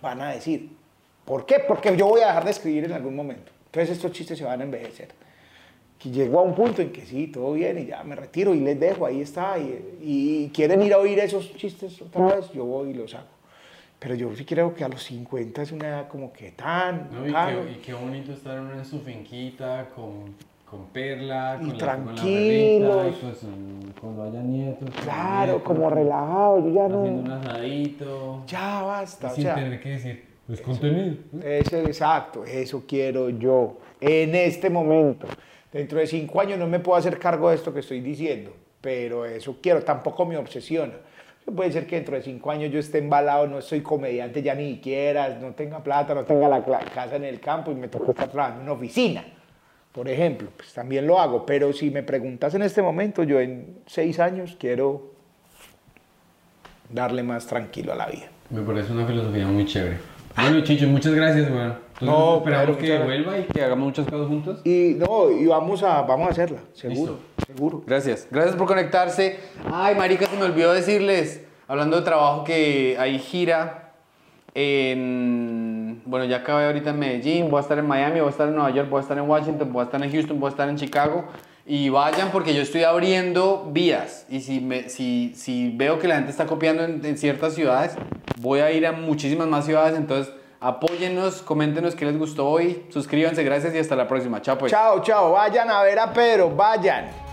van a decir. ¿Por qué? Porque yo voy a dejar de escribir en algún momento. Entonces estos chistes se van a envejecer. Que llego a un punto en que sí, todo bien y ya me retiro y les dejo, ahí está. Y, y quieren ir a oír esos chistes otra vez, yo voy y los hago. Pero yo sí creo que a los 50 es una edad como que tan... No, y, claro. qué, y qué bonito estar en su finquita con, con Perla, Y con la, con la tranquilos. perrita, y pues, mm, cuando haya nietos. Claro, nietos, como relajado, yo ya Haciendo un no... asadito. Ya basta, o sin sea... tener que decir, pues contenido. Eso, exacto, eso quiero yo en este momento. Dentro de cinco años no me puedo hacer cargo de esto que estoy diciendo, pero eso quiero, tampoco me obsesiona. Puede ser que dentro de cinco años yo esté embalado, no soy comediante ya ni siquiera, no tenga plata, no tenga la casa en el campo y me toca estar trabajando en una oficina, por ejemplo. Pues también lo hago, pero si me preguntas en este momento, yo en seis años quiero darle más tranquilo a la vida. Me parece una filosofía muy chévere. Bueno, Chicho, muchas gracias, weón. Entonces No, esperamos Pedro, que vuelva y que hagamos muchas cosas juntos. Y no, y vamos a, vamos a hacerla, seguro, seguro. Gracias. Gracias por conectarse. Ay, marica, se me olvidó decirles, hablando de trabajo, que hay gira en... Bueno, ya acabé ahorita en Medellín, voy a estar en Miami, voy a estar en Nueva York, voy a estar en Washington, voy a estar en Houston, voy a estar en Chicago. Y vayan porque yo estoy abriendo vías. Y si, me, si, si veo que la gente está copiando en, ciertas ciudades, voy a ir a muchísimas más ciudades. Entonces, apóyennos, coméntenos qué les gustó hoy, suscríbanse, gracias y hasta la próxima. Chao pues. Chao, chao, vayan a ver a Pedro, vayan.